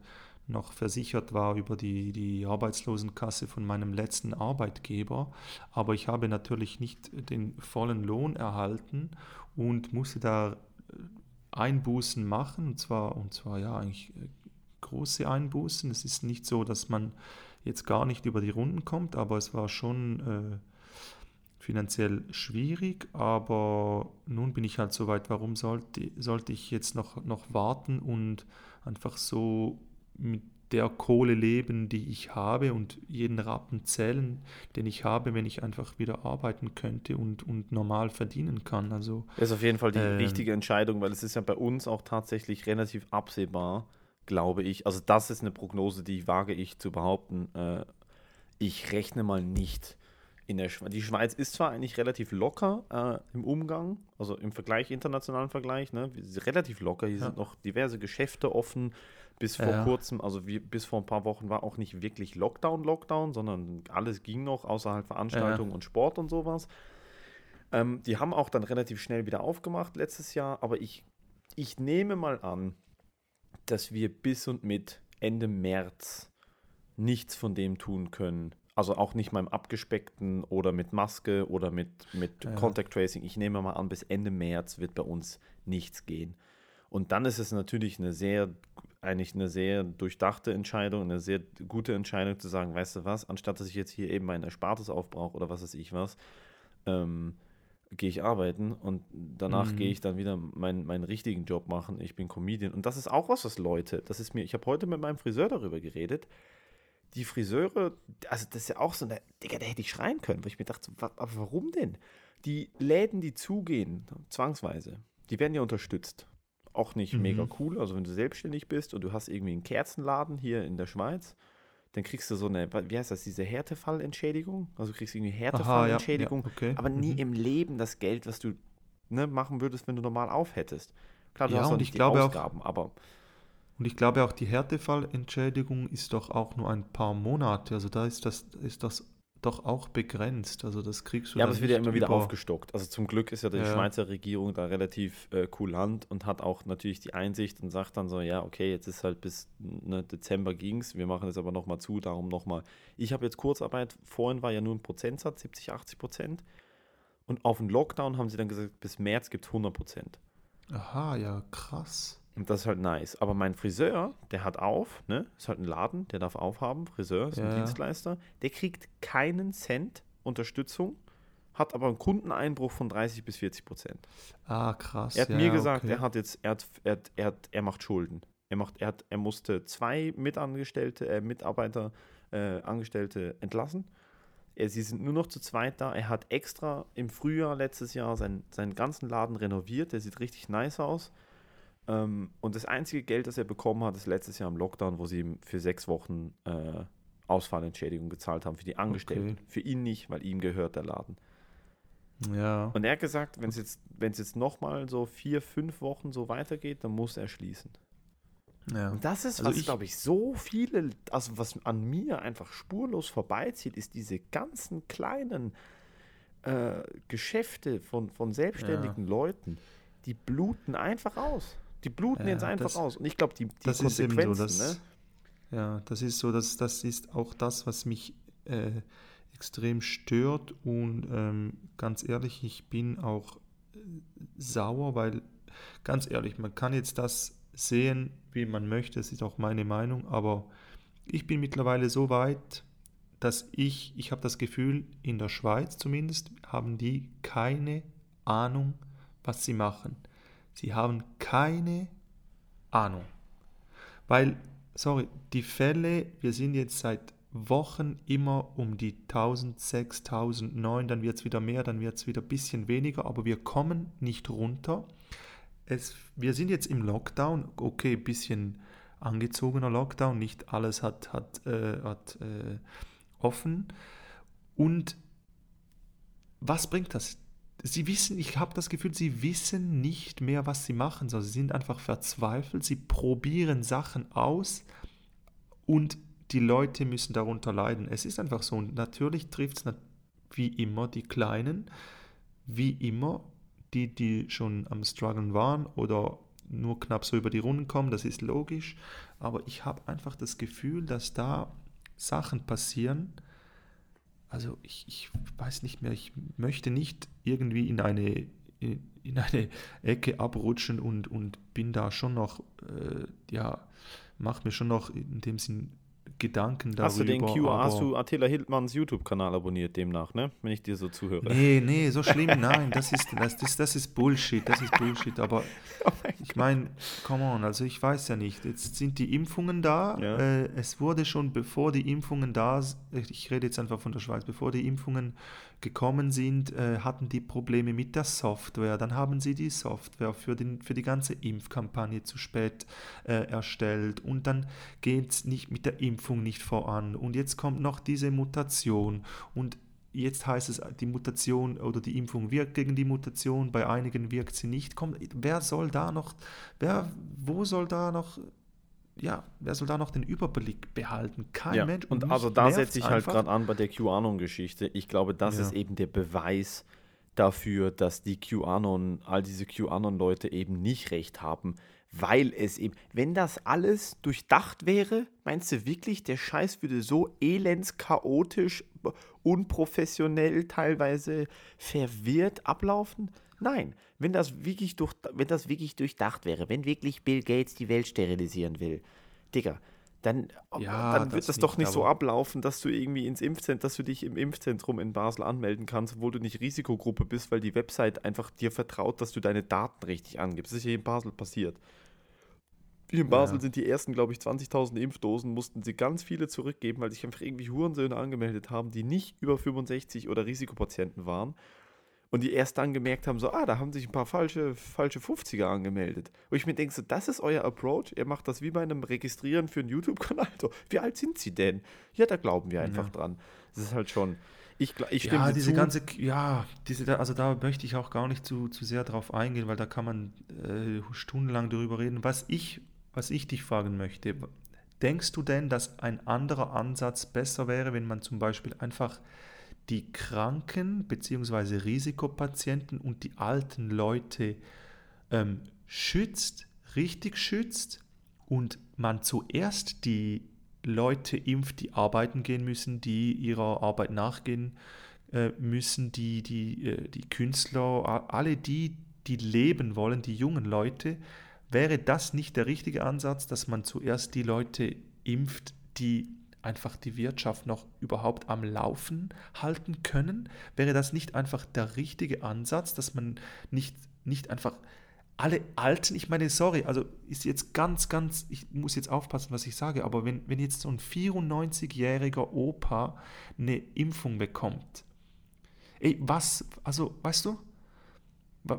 noch versichert war über die, die Arbeitslosenkasse von meinem letzten Arbeitgeber. Aber ich habe natürlich nicht den vollen Lohn erhalten und musste da äh, Einbußen machen. Und zwar, und zwar ja eigentlich äh, große Einbußen. Es ist nicht so, dass man jetzt gar nicht über die Runden kommt, aber es war schon äh, finanziell schwierig. Aber nun bin ich halt so weit, warum sollte, sollte ich jetzt noch, noch warten und einfach so mit der Kohle leben, die ich habe und jeden Rappen zählen, den ich habe, wenn ich einfach wieder arbeiten könnte und, und normal verdienen kann. Also Das ist auf jeden Fall die Ähm. richtige Entscheidung, weil es ist ja bei uns auch tatsächlich relativ absehbar, glaube ich. Also das ist eine Prognose, die wage ich zu behaupten. Äh, ich rechne mal nicht in der Schweiz. Die Schweiz ist zwar eigentlich relativ locker äh, im Umgang, also im Vergleich, internationalen Vergleich, ne? Relativ locker. Hier Ja. sind noch diverse Geschäfte offen. Bis vor Ja. kurzem, also wie, bis vor ein paar Wochen war auch nicht wirklich Lockdown, Lockdown, sondern alles ging noch, außerhalb Veranstaltungen und Sport und sowas. Ähm, die haben auch dann relativ schnell wieder aufgemacht letztes Jahr, aber ich, ich nehme mal an, dass wir bis und mit Ende März nichts von dem tun können. Also auch nicht mal im abgespeckten oder mit Maske oder mit, mit Ja. Contact Tracing. Ich nehme mal an, bis Ende März wird bei uns nichts gehen. Und dann ist es natürlich eine sehr, eigentlich eine sehr durchdachte Entscheidung, eine sehr gute Entscheidung zu sagen, weißt du was, anstatt dass ich jetzt hier eben mein Erspartes aufbrauche oder was weiß ich was, ähm, gehe ich arbeiten und danach Mhm. gehe ich dann wieder meinen, meinen richtigen Job machen. Ich bin Comedian. Und das ist auch was, was Leute, das ist mir, ich habe heute mit meinem Friseur darüber geredet. Die Friseure, also das ist ja auch so eine, Digga, da hätte ich schreien können, weil ich mir dachte, aber warum denn? Die Läden, die zugehen, zwangsweise, die werden ja unterstützt. Auch nicht Mhm. mega cool. Also wenn du selbstständig bist und du hast irgendwie einen Kerzenladen hier in der Schweiz, dann kriegst du so eine, wie heißt das, diese Härtefallentschädigung? Also du kriegst irgendwie Aha, ja, Härtefallentschädigung, ja, okay. aber nie Mhm. im Leben das Geld, was du ne, machen würdest, wenn du normal aufhättest. Klar, du Ja, hast auch nicht ich die glaube auch- Ausgaben, aber Und ich glaube auch, die Härtefallentschädigung ist doch auch nur ein paar Monate. Also da ist das, ist das doch auch begrenzt. Also das kriegst du ja, aber es wird ja immer wieder über- aufgestockt. Also zum Glück ist ja die Ja. Schweizer Regierung da relativ äh, kulant und hat auch natürlich die Einsicht und sagt dann so, ja, okay, jetzt ist halt bis ne, Dezember ging's, wir machen es aber nochmal zu, darum nochmal. Ich habe jetzt Kurzarbeit, vorhin war ja nur ein Prozentsatz, 70, 80 Prozent. Und auf den Lockdown haben sie dann gesagt, bis März gibt es 100 Prozent. Aha, ja, krass. Und das ist halt nice. Aber mein Friseur, der hat auf, ne? Ist halt ein Laden, der darf aufhaben. Friseur ist ein Ja. Dienstleister. Der kriegt keinen Cent Unterstützung, hat aber einen Kundeneinbruch von 30 bis 40 Prozent. Ah, krass. Er hat ja, mir gesagt, okay. er hat jetzt, er hat, er hat, er hat, er macht Schulden. Er macht, er hat, er musste zwei Mitangestellte, äh, Mitarbeiter, äh, Angestellte entlassen. Er, sie sind nur noch zu zweit da. Er hat extra im Frühjahr letztes Jahr seinen, seinen ganzen Laden renoviert. Der sieht richtig nice aus. Ähm, und das einzige Geld, das er bekommen hat, ist letztes Jahr im Lockdown, wo sie ihm für sechs Wochen äh, Ausfallentschädigung gezahlt haben für die Angestellten. Okay. Für ihn nicht, weil ihm gehört der Laden. Ja. Und er hat gesagt, wenn es jetzt, wenn es jetzt nochmal so vier, fünf Wochen so weitergeht, dann muss er schließen. ja. Und das ist, Also was, glaube ich, so viele, also was an mir einfach spurlos vorbeizieht, ist diese ganzen kleinen äh, Geschäfte von, von selbstständigen Leuten, die bluten einfach aus. Die bluten Ja, jetzt einfach das- aus. Und ich glaube, die, die das ist eben so, Konsequenzen, dass, ne? ja, das ist so, dass das ist auch das, was mich äh, extrem stört und ähm, ganz ehrlich, ich bin auch äh, sauer, weil ganz ehrlich, man kann jetzt das sehen, wie man möchte, das ist auch meine Meinung, aber ich bin mittlerweile so weit, dass ich, ich habe das Gefühl, in der Schweiz zumindest, haben die keine Ahnung, was sie machen. Sie haben keine Ahnung. Weil, sorry, die Fälle, wir sind jetzt seit Wochen immer um die 1000, 6000, 9, dann wird es wieder mehr, dann wird es wieder ein bisschen weniger, aber wir kommen nicht runter. Es, wir sind jetzt im Lockdown, okay, ein bisschen angezogener Lockdown, nicht alles hat, hat, äh, hat äh, offen. Und was bringt das? Sie wissen, ich habe das Gefühl, sie wissen nicht mehr, was sie machen, sondern sie sind einfach verzweifelt, sie probieren Sachen aus und die Leute müssen darunter leiden. Es ist einfach so. Und natürlich trifft es wie immer die Kleinen, wie immer die, die schon am Struggeln waren oder nur knapp so über die Runden kommen, das ist logisch. Aber ich habe einfach das Gefühl, dass da Sachen passieren. Also ich, ich weiß nicht mehr, ich möchte nicht irgendwie in eine, in, in eine Ecke abrutschen und, und bin da schon noch, äh, ja, macht mir schon noch in dem Sinn Gedanken darüber. Hast du den hast du Attila Hildmanns YouTube-Kanal abonniert demnach, ne? Wenn ich dir so zuhöre. Nee, nee, so *laughs* schlimm, nein, das ist, das, das, das ist Bullshit, das ist Bullshit, aber *laughs* Oh mein ich meine, come on, also ich weiß ja nicht, jetzt sind die Impfungen da, Ja. äh, es wurde schon, bevor die Impfungen da, ich rede jetzt einfach von der Schweiz, bevor die Impfungen gekommen sind, äh, hatten die Probleme mit der Software, dann haben sie die Software für, den, für die ganze Impfkampagne zu spät äh, erstellt und dann geht es nicht mit der Impfung nicht voran. Und jetzt kommt noch diese Mutation. Und Jetzt heißt es, die Mutation oder die Impfung wirkt gegen die Mutation, bei einigen wirkt sie nicht. Komm, wer soll da noch, wer, wo soll da noch, ja, wer soll da noch den Überblick behalten? Kein Ja, Mensch. und mich also da setze ich halt gerade an bei der QAnon-Geschichte. Ich glaube, das Ja. ist eben der Beweis dafür, dass die QAnon, all diese QAnon-Leute eben nicht recht haben, weil es eben, wenn das alles durchdacht wäre, meinst du wirklich, der Scheiß würde so elends chaotisch, unprofessionell, teilweise verwirrt ablaufen? Nein, wenn das wirklich durch, wenn das wirklich durchdacht wäre, wenn wirklich Bill Gates die Welt sterilisieren will, Digga, dann, Ja, dann wird das das doch nicht, so ablaufen, dass du irgendwie ins Impfzentrum, dass du dich im Impfzentrum in Basel anmelden kannst, obwohl du nicht Risikogruppe bist, weil die Website einfach dir vertraut, dass du deine Daten richtig angibst. Das ist hier in Basel passiert. Hier in Basel Ja. sind die ersten, glaube ich, 20.000 Impfdosen, mussten sie ganz viele zurückgeben, weil sich einfach irgendwie Hurensöhne angemeldet haben, die nicht über 65 oder Risikopatienten waren. Und die erst dann gemerkt haben, so, ah, da haben sich ein paar falsche, falsche 50er angemeldet. Und ich mir denke, so, das ist euer Approach. Ihr macht das wie bei einem Registrieren für einen YouTube-Kanal. *laughs* So, wie alt sind sie denn? Ja, da glauben wir einfach Ja. dran. Das ist halt schon. Ich, ich stimme Ja, diese zu. ganze, ja, diese, da- also da möchte ich auch gar nicht zu, zu sehr drauf eingehen, weil da kann man äh, stundenlang darüber reden. Was ich, was ich dich fragen möchte, denkst du denn, dass ein anderer Ansatz besser wäre, wenn man zum Beispiel einfach die Kranken bzw. Risikopatienten und die alten Leute ähm, schützt, richtig schützt und man zuerst die Leute impft, die arbeiten gehen müssen, die ihrer Arbeit nachgehen äh, müssen, die, die, äh, die Künstler, alle die, die leben wollen, die jungen Leute, wäre das nicht der richtige Ansatz, dass man zuerst die Leute impft, die einfach die Wirtschaft noch überhaupt am Laufen halten können? Wäre das nicht einfach der richtige Ansatz, dass man nicht, nicht einfach alle Alten, ich meine, sorry, also ist jetzt ganz, ganz, ich muss jetzt aufpassen, was ich sage, aber wenn, wenn jetzt so ein 94-jähriger Opa eine Impfung bekommt, ey, was, also, weißt du,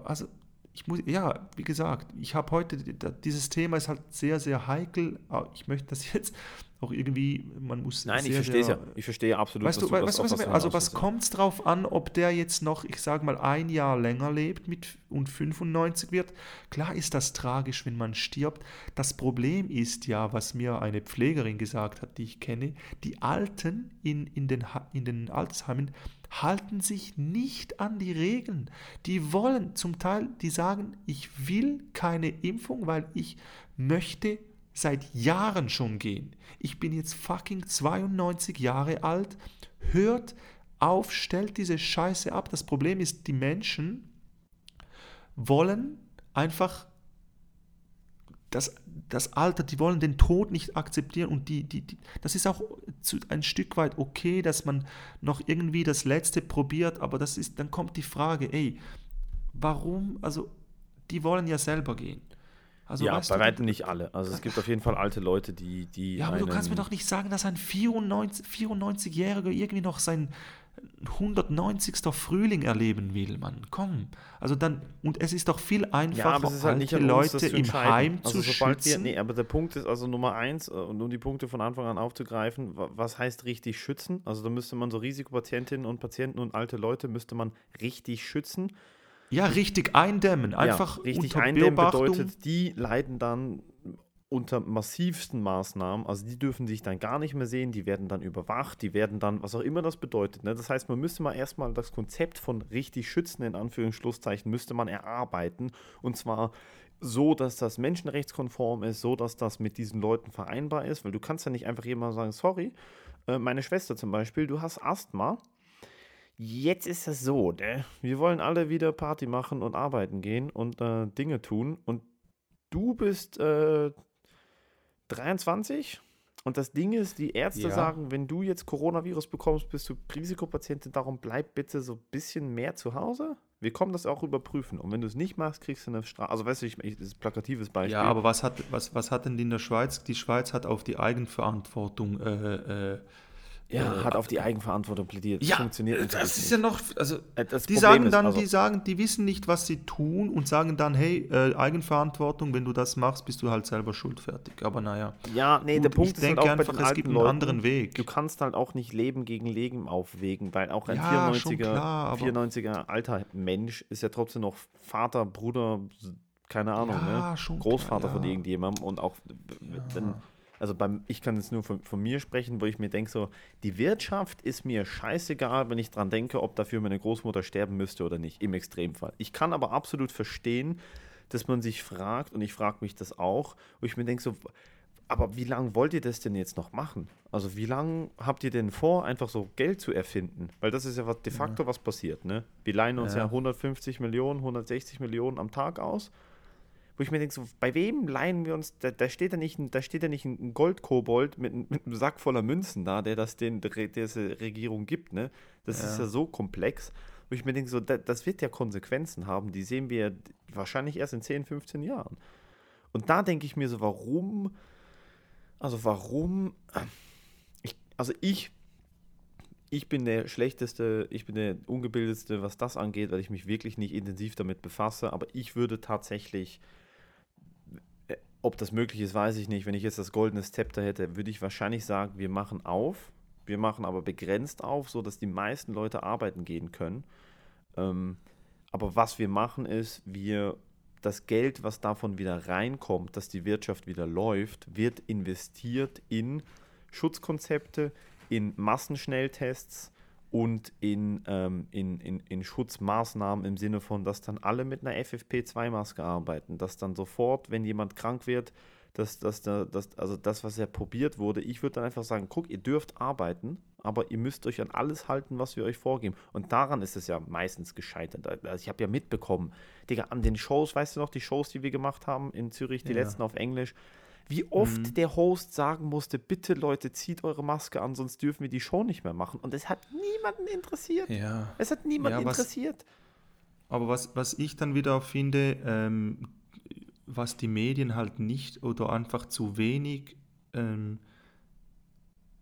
also, ich muss, ja, wie gesagt, ich habe heute, dieses Thema ist halt sehr, sehr heikel, aber ich möchte das *laughs* jetzt auch irgendwie, man muss. Nein, ich verstehe es ja. Ich verstehe absolut. Weißt du, was, weißt, was, was also was kommt es drauf an, ob der jetzt noch, ich sage mal, ein Jahr länger lebt mit, und 95 wird? Klar ist das tragisch, wenn man stirbt. Das Problem ist ja, was mir eine Pflegerin gesagt hat, die ich kenne, die Alten in, in, den, in den Altersheimen halten sich nicht an die Regeln. Die wollen zum Teil, die sagen, ich will keine Impfung, weil ich möchte seit Jahren schon gehen. Ich bin jetzt fucking 92 Jahre alt. Hört auf, stellt diese Scheiße ab. Das Problem ist, die Menschen wollen einfach das, das Alter, die wollen den Tod nicht akzeptieren und die, die, die, das ist auch ein Stück weit okay, dass man noch irgendwie das Letzte probiert, aber das ist, dann kommt die Frage, ey, warum, also die wollen ja selber gehen. Also, ja, bei weitem nicht alle. Also es gibt auf jeden Fall alte Leute, die. die ja, aber du kannst mir doch nicht sagen, dass ein 94, 94-Jähriger irgendwie noch sein 190. Frühling erleben will, Mann. Komm. Also dann, und es ist doch viel einfacher, ja, halt alte Leute im Heim also zu schützen. Wir, nee, aber der Punkt ist also Nummer eins, äh, und um die Punkte von Anfang an aufzugreifen, was heißt richtig schützen? Also da müsste man so Risikopatientinnen und Patienten und alte Leute müsste man richtig schützen. Ja, richtig eindämmen. Einfach ja, richtig eindämmen bedeutet, die leiden dann unter massivsten Maßnahmen, also die dürfen sich dann gar nicht mehr sehen, die werden dann überwacht, die werden dann, was auch immer das bedeutet. Ne? Das heißt, man müsste mal erstmal das Konzept von richtig schützen, in Anführungsschlusszeichen, müsste man erarbeiten. Und zwar so, dass das menschenrechtskonform ist, so, dass das mit diesen Leuten vereinbar ist, weil du kannst ja nicht einfach jemand sagen, sorry, äh, meine Schwester zum Beispiel, du hast Asthma, Jetzt ist es so, ne? wir wollen alle wieder Party machen und arbeiten gehen und äh, Dinge tun. Und du bist äh, 23 und das Ding ist, die Ärzte ja. sagen, wenn du jetzt Coronavirus bekommst, bist du Risikopatientin, darum bleib bitte so ein bisschen mehr zu Hause. Wir kommen das auch überprüfen. Und wenn du es nicht machst, kriegst du eine Strafe. Also, weißt du, ich, ich, das ist ein plakatives Beispiel. Ja, aber was hat, was, was hat denn in der Schweiz? Die Schweiz hat auf die Eigenverantwortung äh, äh, ja, äh, hat auf die Eigenverantwortung plädiert. Das ja, funktioniert das ist ja noch, also äh, das die sagen dann, also, die sagen, die wissen nicht, was sie tun und sagen dann, hey, äh, Eigenverantwortung, wenn du das machst, bist du halt selber schuldfertig. Aber naja. Ja, nee, Gut, der Punkt ich ist denke halt auch einfach, es gibt einen Leuten, anderen Weg. Du kannst halt auch nicht Leben gegen Leben aufwägen, weil auch ein ja, 94er, klar, 94er alter Mensch ist ja trotzdem noch Vater, Bruder, keine Ahnung, ja, ne? Großvater klar, ja. von irgendjemandem und auch dann also beim, ich kann jetzt nur von, von mir sprechen, wo ich mir denke, so, die Wirtschaft ist mir scheißegal, wenn ich dran denke, ob dafür meine Großmutter sterben müsste oder nicht, im Extremfall. Ich kann aber absolut verstehen, dass man sich fragt, und ich frage mich das auch, wo ich mir denke, so, aber wie lange wollt ihr das denn jetzt noch machen? Also wie lange habt ihr denn vor, einfach so Geld zu erfinden? Weil das ist ja was, de facto ja. was passiert, ne? Wir leihen uns ja. ja 150 Millionen, 160 Millionen am Tag aus wo ich mir denke, so, bei wem leihen wir uns, da, da steht ja nicht, da steht ja nicht ein Goldkobold mit, mit, einem Sack voller Münzen da, der das den, diese Regierung gibt, ne? Das ja. ist ja so komplex, wo ich mir denke, so, da, das wird ja Konsequenzen haben, die sehen wir wahrscheinlich erst in 10, 15 Jahren. Und da denke ich mir so, warum, also warum, ich, also ich ich bin der schlechteste, ich bin der ungebildetste, was das angeht, weil ich mich wirklich nicht intensiv damit befasse. Aber ich würde tatsächlich ob das möglich ist, weiß ich nicht. Wenn ich jetzt das goldene Zepter hätte, würde ich wahrscheinlich sagen, wir machen auf. Wir machen aber begrenzt auf, sodass die meisten Leute arbeiten gehen können. Ähm, aber was wir machen ist, wir das Geld, was davon wieder reinkommt, dass die Wirtschaft wieder läuft, wird investiert in Schutzkonzepte, in Massenschnelltests, und in, ähm, in, in, in Schutzmaßnahmen im Sinne von, dass dann alle mit einer FFP2-Maske arbeiten, dass dann sofort, wenn jemand krank wird, dass, dass, dass, also das, was ja probiert wurde, ich würde dann einfach sagen, guck, ihr dürft arbeiten, aber ihr müsst euch an alles halten, was wir euch vorgeben. Und daran ist es ja meistens gescheitert. Also ich habe ja mitbekommen, Digga, an den Shows, weißt du noch, die Shows, die wir gemacht haben in Zürich, die ja. letzten auf Englisch, wie oft mhm. der Host sagen musste, bitte Leute, zieht eure Maske an, sonst dürfen wir die Show nicht mehr machen. Und es hat niemanden interessiert. Ja. Es hat niemanden ja, was, interessiert. Aber was, was ich dann wieder finde, ähm, was die Medien halt nicht oder einfach zu wenig, ähm,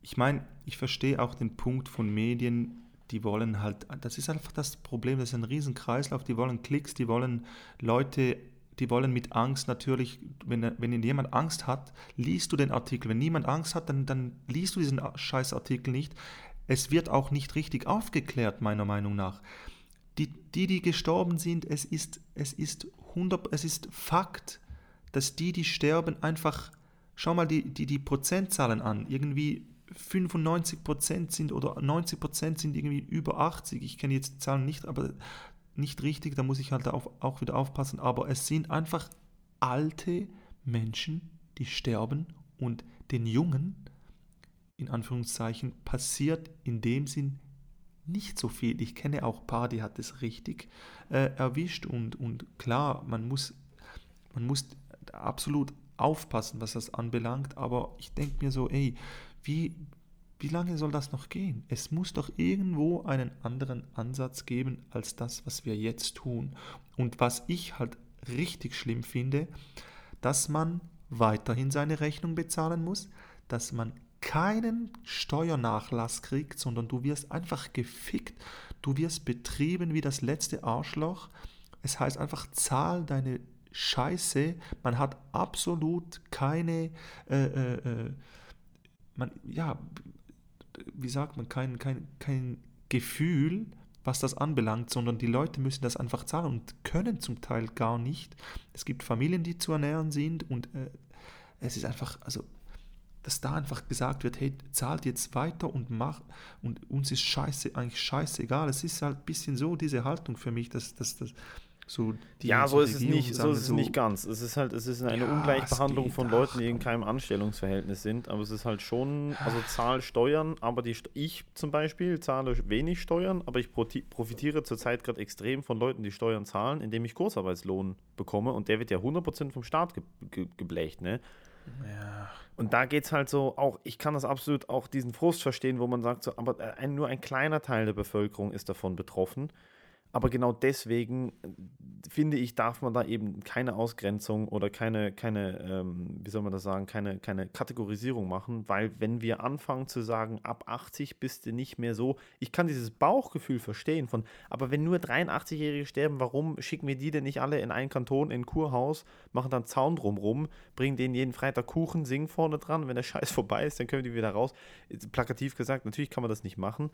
ich meine, ich verstehe auch den Punkt von Medien, die wollen halt, das ist einfach das Problem, das ist ein Riesenkreislauf, die wollen Klicks, die wollen Leute die wollen mit Angst natürlich, wenn, wenn jemand Angst hat, liest du den Artikel. Wenn niemand Angst hat, dann, dann liest du diesen Scheißartikel nicht. Es wird auch nicht richtig aufgeklärt, meiner Meinung nach. Die, die, die gestorben sind, es ist, es ist 100, es ist Fakt, dass die, die sterben, einfach, schau mal die, die, die Prozentzahlen an, irgendwie 95% sind oder 90% sind irgendwie über 80. Ich kenne jetzt die Zahlen nicht, aber nicht richtig, da muss ich halt auch, auch wieder aufpassen. Aber es sind einfach alte Menschen, die sterben und den Jungen, in Anführungszeichen, passiert in dem Sinn nicht so viel. Ich kenne auch ein paar, die hat es richtig äh, erwischt und, und klar, man muss, man muss absolut aufpassen, was das anbelangt, aber ich denke mir so, ey, wie, wie lange soll das noch gehen? Es muss doch irgendwo einen anderen Ansatz geben als das, was wir jetzt tun. Und was ich halt richtig schlimm finde, dass man weiterhin seine Rechnung bezahlen muss, dass man keinen Steuernachlass kriegt, sondern du wirst einfach gefickt, du wirst betrieben wie das letzte Arschloch. Es heißt einfach, zahl deine Scheiße. Man hat absolut keine, äh, äh, äh man, ja, wie sagt man, kein, kein, kein Gefühl, was das anbelangt, sondern die Leute müssen das einfach zahlen und können zum Teil gar nicht. Es gibt Familien, die zu ernähren sind und äh, es ist einfach, also dass da einfach gesagt wird, hey, zahlt jetzt weiter und macht und uns ist scheiße, eigentlich scheißegal. Es ist halt ein bisschen so diese Haltung für mich, dass, dass, dass so ja, so ist es nicht, so ist es so, nicht ganz. Es ist halt, es ist eine ja, Ungleichbehandlung von Leuten, die in keinem Anstellungsverhältnis sind, aber es ist halt schon, also zahl Steuern, aber die ich zum Beispiel zahle wenig Steuern, aber ich profitiere zurzeit gerade extrem von Leuten, die Steuern zahlen, indem ich Kurzarbeitslohn bekomme und der wird ja 100% vom Staat ge ge geblecht, ne? Ja. Und da geht es halt so, auch, ich kann das absolut auch diesen Frust verstehen, wo man sagt, so, aber äh, ein, nur ein kleiner Teil der Bevölkerung ist davon betroffen. Aber genau deswegen äh, finde ich, darf man da eben keine Ausgrenzung oder keine, keine ähm, wie soll man das sagen, keine, keine Kategorisierung machen, weil wenn wir anfangen zu sagen, ab 80 bist du nicht mehr so, ich kann dieses Bauchgefühl verstehen von, aber wenn nur 83-Jährige sterben, warum schicken wir die denn nicht alle in einen Kanton, in ein Kurhaus, machen dann Zaun drumrum, bringen denen jeden Freitag Kuchen, singen vorne dran, wenn der *laughs* Scheiß vorbei ist, dann können wir die wieder raus. Plakativ gesagt, natürlich kann man das nicht machen.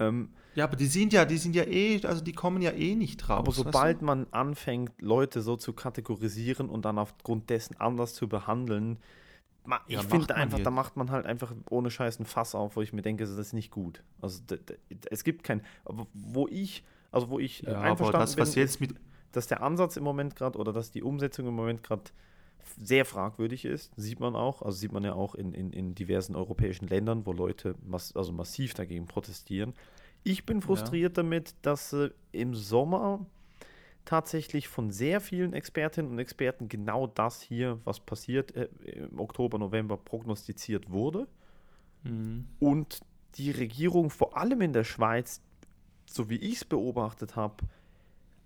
Ähm, ja, aber die sind ja, die sind ja eh, also die kommen ja eh nicht raus. Aber sobald man anfängt, Leute so zu kategorisieren und dann aufgrund dessen anders zu behandeln, ich ja, finde einfach, da macht man halt einfach ohne Scheiß ein Fass auf, wo ich mir denke, das ist nicht gut. Also es gibt kein, wo ich, also wo ich ja, einverstanden das, was bin, jetzt mit dass der Ansatz im Moment gerade oder dass die Umsetzung im Moment gerade sehr fragwürdig ist, sieht man auch. Also sieht man ja auch in, in, in diversen europäischen Ländern, wo Leute mass also massiv dagegen protestieren. Ich bin frustriert ja. damit, dass äh, im Sommer tatsächlich von sehr vielen Expertinnen und Experten genau das hier, was passiert äh, im Oktober, November prognostiziert wurde. Mhm. Und die Regierung, vor allem in der Schweiz, so wie ich es beobachtet habe,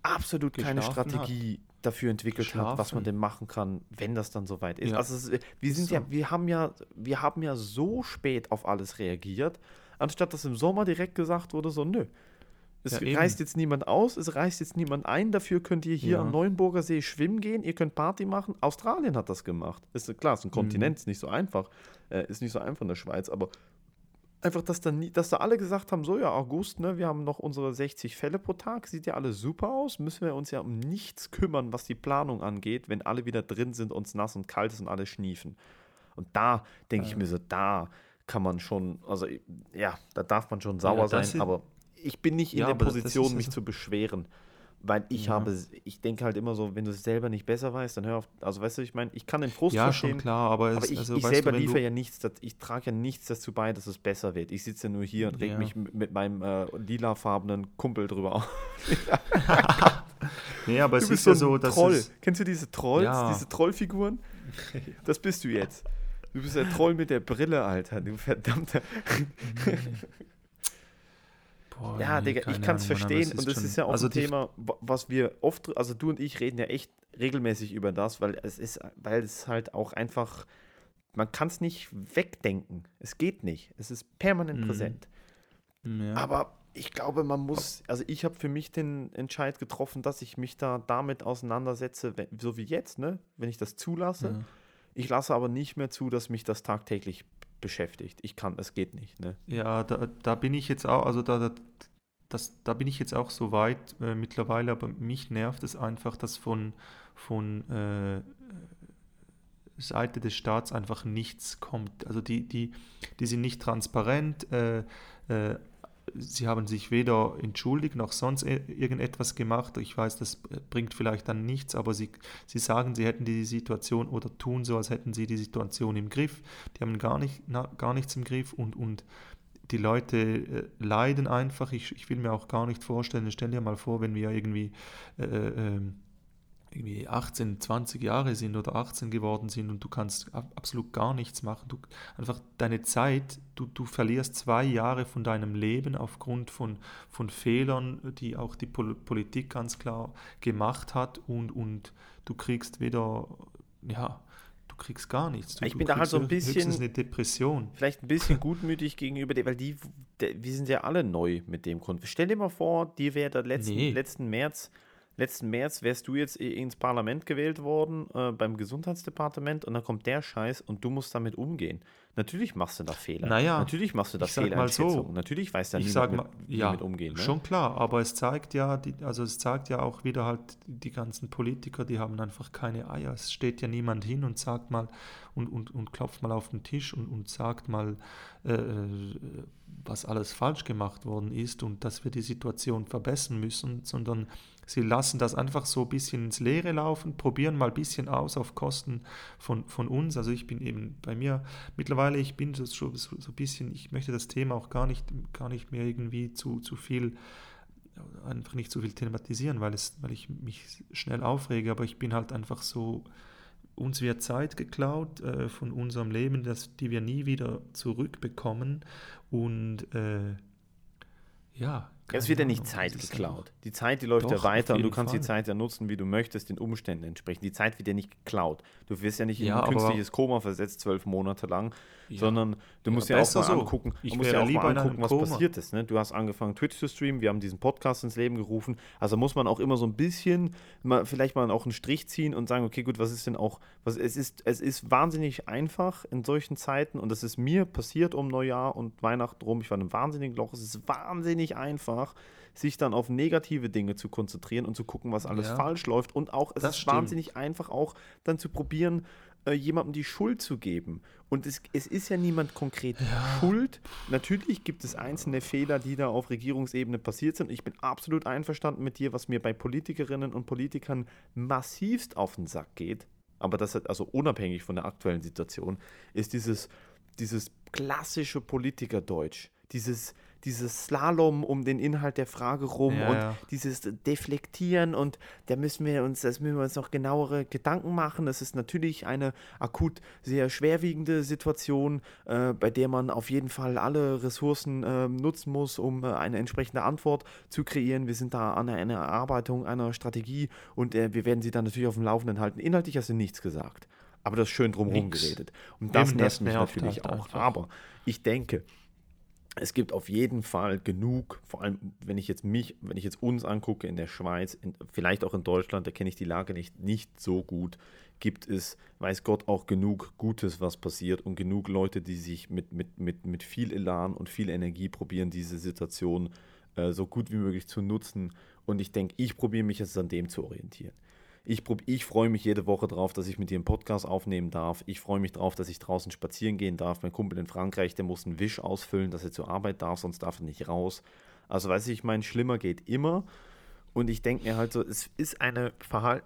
absolut keine Strategie hat. Dafür entwickelt Geschlafen. hat, was man denn machen kann, wenn das dann soweit ist. Ja. Also es, wir sind so. ja, wir haben ja, wir haben ja so spät auf alles reagiert anstatt dass im Sommer direkt gesagt wurde, so, nö. Es ja, reißt jetzt niemand aus, es reißt jetzt niemand ein, dafür könnt ihr hier ja. am Neuenburger See schwimmen gehen, ihr könnt Party machen. Australien hat das gemacht. Ist klar, ist ein mhm. Kontinent, ist nicht so einfach. Äh, ist nicht so einfach in der Schweiz, aber einfach, dass da, nie, dass da alle gesagt haben, so ja, August, ne, wir haben noch unsere 60 Fälle pro Tag, sieht ja alles super aus, müssen wir uns ja um nichts kümmern, was die Planung angeht, wenn alle wieder drin sind, uns nass und kalt ist und alle schniefen. Und da denke ich mir so, da kann man schon, also ja, da darf man schon sauer ja, sein, aber ich bin nicht in ja, der Position, mich zu beschweren. Weil ich ja. habe, ich denke halt immer so, wenn du es selber nicht besser weißt, dann hör auf. Also weißt du, ich meine, ich kann den Frust ja, verstehen. Ja, schon klar, aber, aber ich, also, ich selber du, liefere ja nichts, ich trage ja nichts dazu bei, dass es besser wird. Ich sitze ja nur hier und reg ja. mich mit meinem äh, lilafarbenen Kumpel drüber auf. *laughs* nee, aber du es ist so ja so, dass Troll. Kennst du diese Trolls, diese Trollfiguren? *laughs* Das bist du jetzt. Du bist der Troll mit der Brille, Alter. Du verdammter. *laughs* Boah, ja, Digga, ich kann es verstehen und es ist ja auch also ein Thema, was wir oft, also du und ich reden ja echt regelmäßig über das, weil es ist, weil es halt auch einfach, man kann es nicht wegdenken. Es geht nicht. Es ist permanent mhm. präsent. Ja. Aber ich glaube, man muss, also ich habe für mich den Entscheid getroffen, dass ich mich da damit auseinandersetze, wenn, so wie jetzt, ne? wenn ich das zulasse. Ja. Ich lasse aber nicht mehr zu, dass mich das tagtäglich beschäftigt. Ich kann, es geht nicht. Ne? Ja, da, da bin ich jetzt auch, also da, da, das, da bin ich jetzt auch so weit äh, mittlerweile, aber mich nervt es einfach, dass von, von äh, Seite des Staats einfach nichts kommt. Also die, die, die sind nicht transparent, äh, äh, sie haben sich weder entschuldigt noch sonst irgendetwas gemacht. Ich weiß, das bringt vielleicht dann nichts, aber sie, sie sagen, sie hätten die Situation oder tun so, als hätten sie die Situation im Griff. Die haben gar, nicht, na, gar nichts im Griff und, und die Leute äh, leiden einfach. Ich, ich will mir auch gar nicht vorstellen, stell dir mal vor, wenn wir irgendwie äh, äh, irgendwie 18, 20 Jahre sind oder 18 geworden sind und du kannst absolut gar nichts machen. Du, einfach deine Zeit, du, du verlierst zwei Jahre von deinem Leben aufgrund von, von Fehlern, die auch die Pol Politik ganz klar gemacht hat und, und du kriegst weder, ja, du kriegst gar nichts. Du, ich bin da halt so ein bisschen eine Depression. Vielleicht ein bisschen gutmütig gegenüber dir, weil die, wir sind ja alle neu mit dem Grund. Stell dir mal vor, dir wäre der letzten, nee. letzten März letzten März wärst du jetzt ins Parlament gewählt worden, äh, beim Gesundheitsdepartement, und dann kommt der Scheiß und du musst damit umgehen. Natürlich machst du da Fehler. Naja, natürlich machst du da Fehler. Mal so, Natürlich weiß da niemand mit, ja, mit umgehen. Ne? Schon klar, aber es zeigt ja, die, also es zeigt ja auch wieder halt die ganzen Politiker, die haben einfach keine Eier. Es steht ja niemand hin und sagt mal und, und, und klopft mal auf den Tisch und, und sagt mal, äh, äh was alles falsch gemacht worden ist und dass wir die Situation verbessern müssen, sondern Sie lassen das einfach so ein bisschen ins Leere laufen, probieren mal ein bisschen aus auf Kosten von, von uns. Also ich bin eben bei mir mittlerweile, ich bin so, so, so ein bisschen, ich möchte das Thema auch gar nicht, gar nicht mehr irgendwie zu, zu viel, einfach nicht zu viel thematisieren, weil, es, weil ich mich schnell aufrege, aber ich bin halt einfach so, uns wird Zeit geklaut äh, von unserem Leben, das, die wir nie wieder zurückbekommen. Und äh, ja, es wird ja nicht Zeit geklaut. Die Zeit, die läuft Doch, ja weiter und du kannst Fall. die Zeit ja nutzen, wie du möchtest, den Umständen entsprechend. Die Zeit wird ja nicht geklaut. Du wirst ja nicht in ein künstliches Koma versetzt, zwölf Monate lang, ja. sondern du musst ja, ja auch mal so. angucken, ich musst ja auch mal angucken was passiert ist. Ne? Du hast angefangen, Twitch zu streamen, wir haben diesen Podcast ins Leben gerufen. Also muss man auch immer so ein bisschen, mal, vielleicht mal auch einen Strich ziehen und sagen, okay, gut, was ist denn auch, was, es, ist, es ist wahnsinnig einfach in solchen Zeiten und das ist mir passiert um Neujahr und Weihnachten rum. Ich war in einem wahnsinnigen Loch. Es ist wahnsinnig einfach sich dann auf negative Dinge zu konzentrieren und zu gucken, was alles ja. falsch läuft. Und auch, es das ist stimmt. wahnsinnig einfach auch dann zu probieren, äh, jemandem die Schuld zu geben. Und es, es ist ja niemand konkret ja. schuld. Natürlich gibt es einzelne Fehler, die da auf Regierungsebene passiert sind. Ich bin absolut einverstanden mit dir, was mir bei Politikerinnen und Politikern massivst auf den Sack geht. Aber das hat also unabhängig von der aktuellen Situation, ist dieses, dieses klassische Politikerdeutsch. Dieses, dieses Slalom um den Inhalt der Frage rum ja, und ja. dieses Deflektieren und da müssen wir uns, das müssen wir uns noch genauere Gedanken machen. Das ist natürlich eine akut sehr schwerwiegende Situation, äh, bei der man auf jeden Fall alle Ressourcen äh, nutzen muss, um äh, eine entsprechende Antwort zu kreieren. Wir sind da an einer Erarbeitung einer Strategie und äh, wir werden sie dann natürlich auf dem Laufenden halten. Inhaltlich hast du nichts gesagt. Aber das ist schön drumherum Nix. geredet. Und das Eben, nervt mich natürlich halt auch. Einfach. Aber ich denke, es gibt auf jeden Fall genug, vor allem wenn ich jetzt mich, wenn ich jetzt uns angucke in der Schweiz, in, vielleicht auch in Deutschland, da kenne ich die Lage nicht, nicht so gut, gibt es, weiß Gott, auch genug Gutes, was passiert und genug Leute, die sich mit, mit, mit, mit viel Elan und viel Energie probieren, diese Situation äh, so gut wie möglich zu nutzen. Und ich denke, ich probiere mich jetzt an dem zu orientieren. Ich, ich freue mich jede Woche darauf, dass ich mit dir einen Podcast aufnehmen darf. Ich freue mich darauf, dass ich draußen spazieren gehen darf. Mein Kumpel in Frankreich, der muss einen Wisch ausfüllen, dass er zur Arbeit darf, sonst darf er nicht raus. Also weiß ich, mein schlimmer geht immer. Und ich denke mir halt so, es ist, eine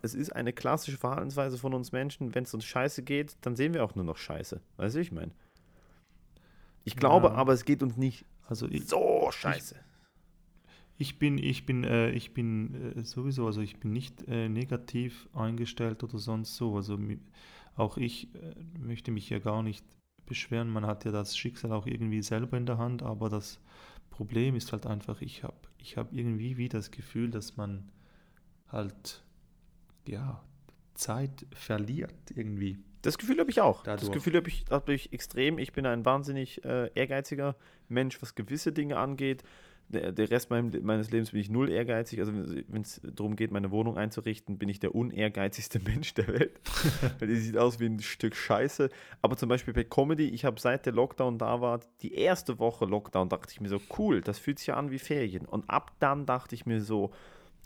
es ist eine klassische Verhaltensweise von uns Menschen. Wenn es uns scheiße geht, dann sehen wir auch nur noch scheiße. Weißt du, ich meine? Ich glaube ja. aber, es geht uns nicht also ich, so scheiße. Ich, ich bin, ich bin, äh, ich bin äh, sowieso, also ich bin nicht äh, negativ eingestellt oder sonst so. Also auch ich äh, möchte mich ja gar nicht beschweren. Man hat ja das Schicksal auch irgendwie selber in der Hand, aber das Problem ist halt einfach, ich habe ich hab irgendwie wie das Gefühl, dass man halt, ja, Zeit verliert irgendwie. Das Gefühl habe ich auch. Dadurch. Das Gefühl habe ich, hab ich extrem. Ich bin ein wahnsinnig äh, ehrgeiziger Mensch, was gewisse Dinge angeht der, der Rest mein, meines Lebens bin ich null ehrgeizig. Also wenn es darum geht, meine Wohnung einzurichten, bin ich der unehrgeizigste *laughs* Mensch der Welt. *laughs* Weil die sieht aus wie ein Stück Scheiße. Aber zum Beispiel bei Comedy, ich habe seit der Lockdown da war, die erste Woche Lockdown, dachte ich mir so, cool, das fühlt sich ja an wie Ferien. Und ab dann dachte ich mir so,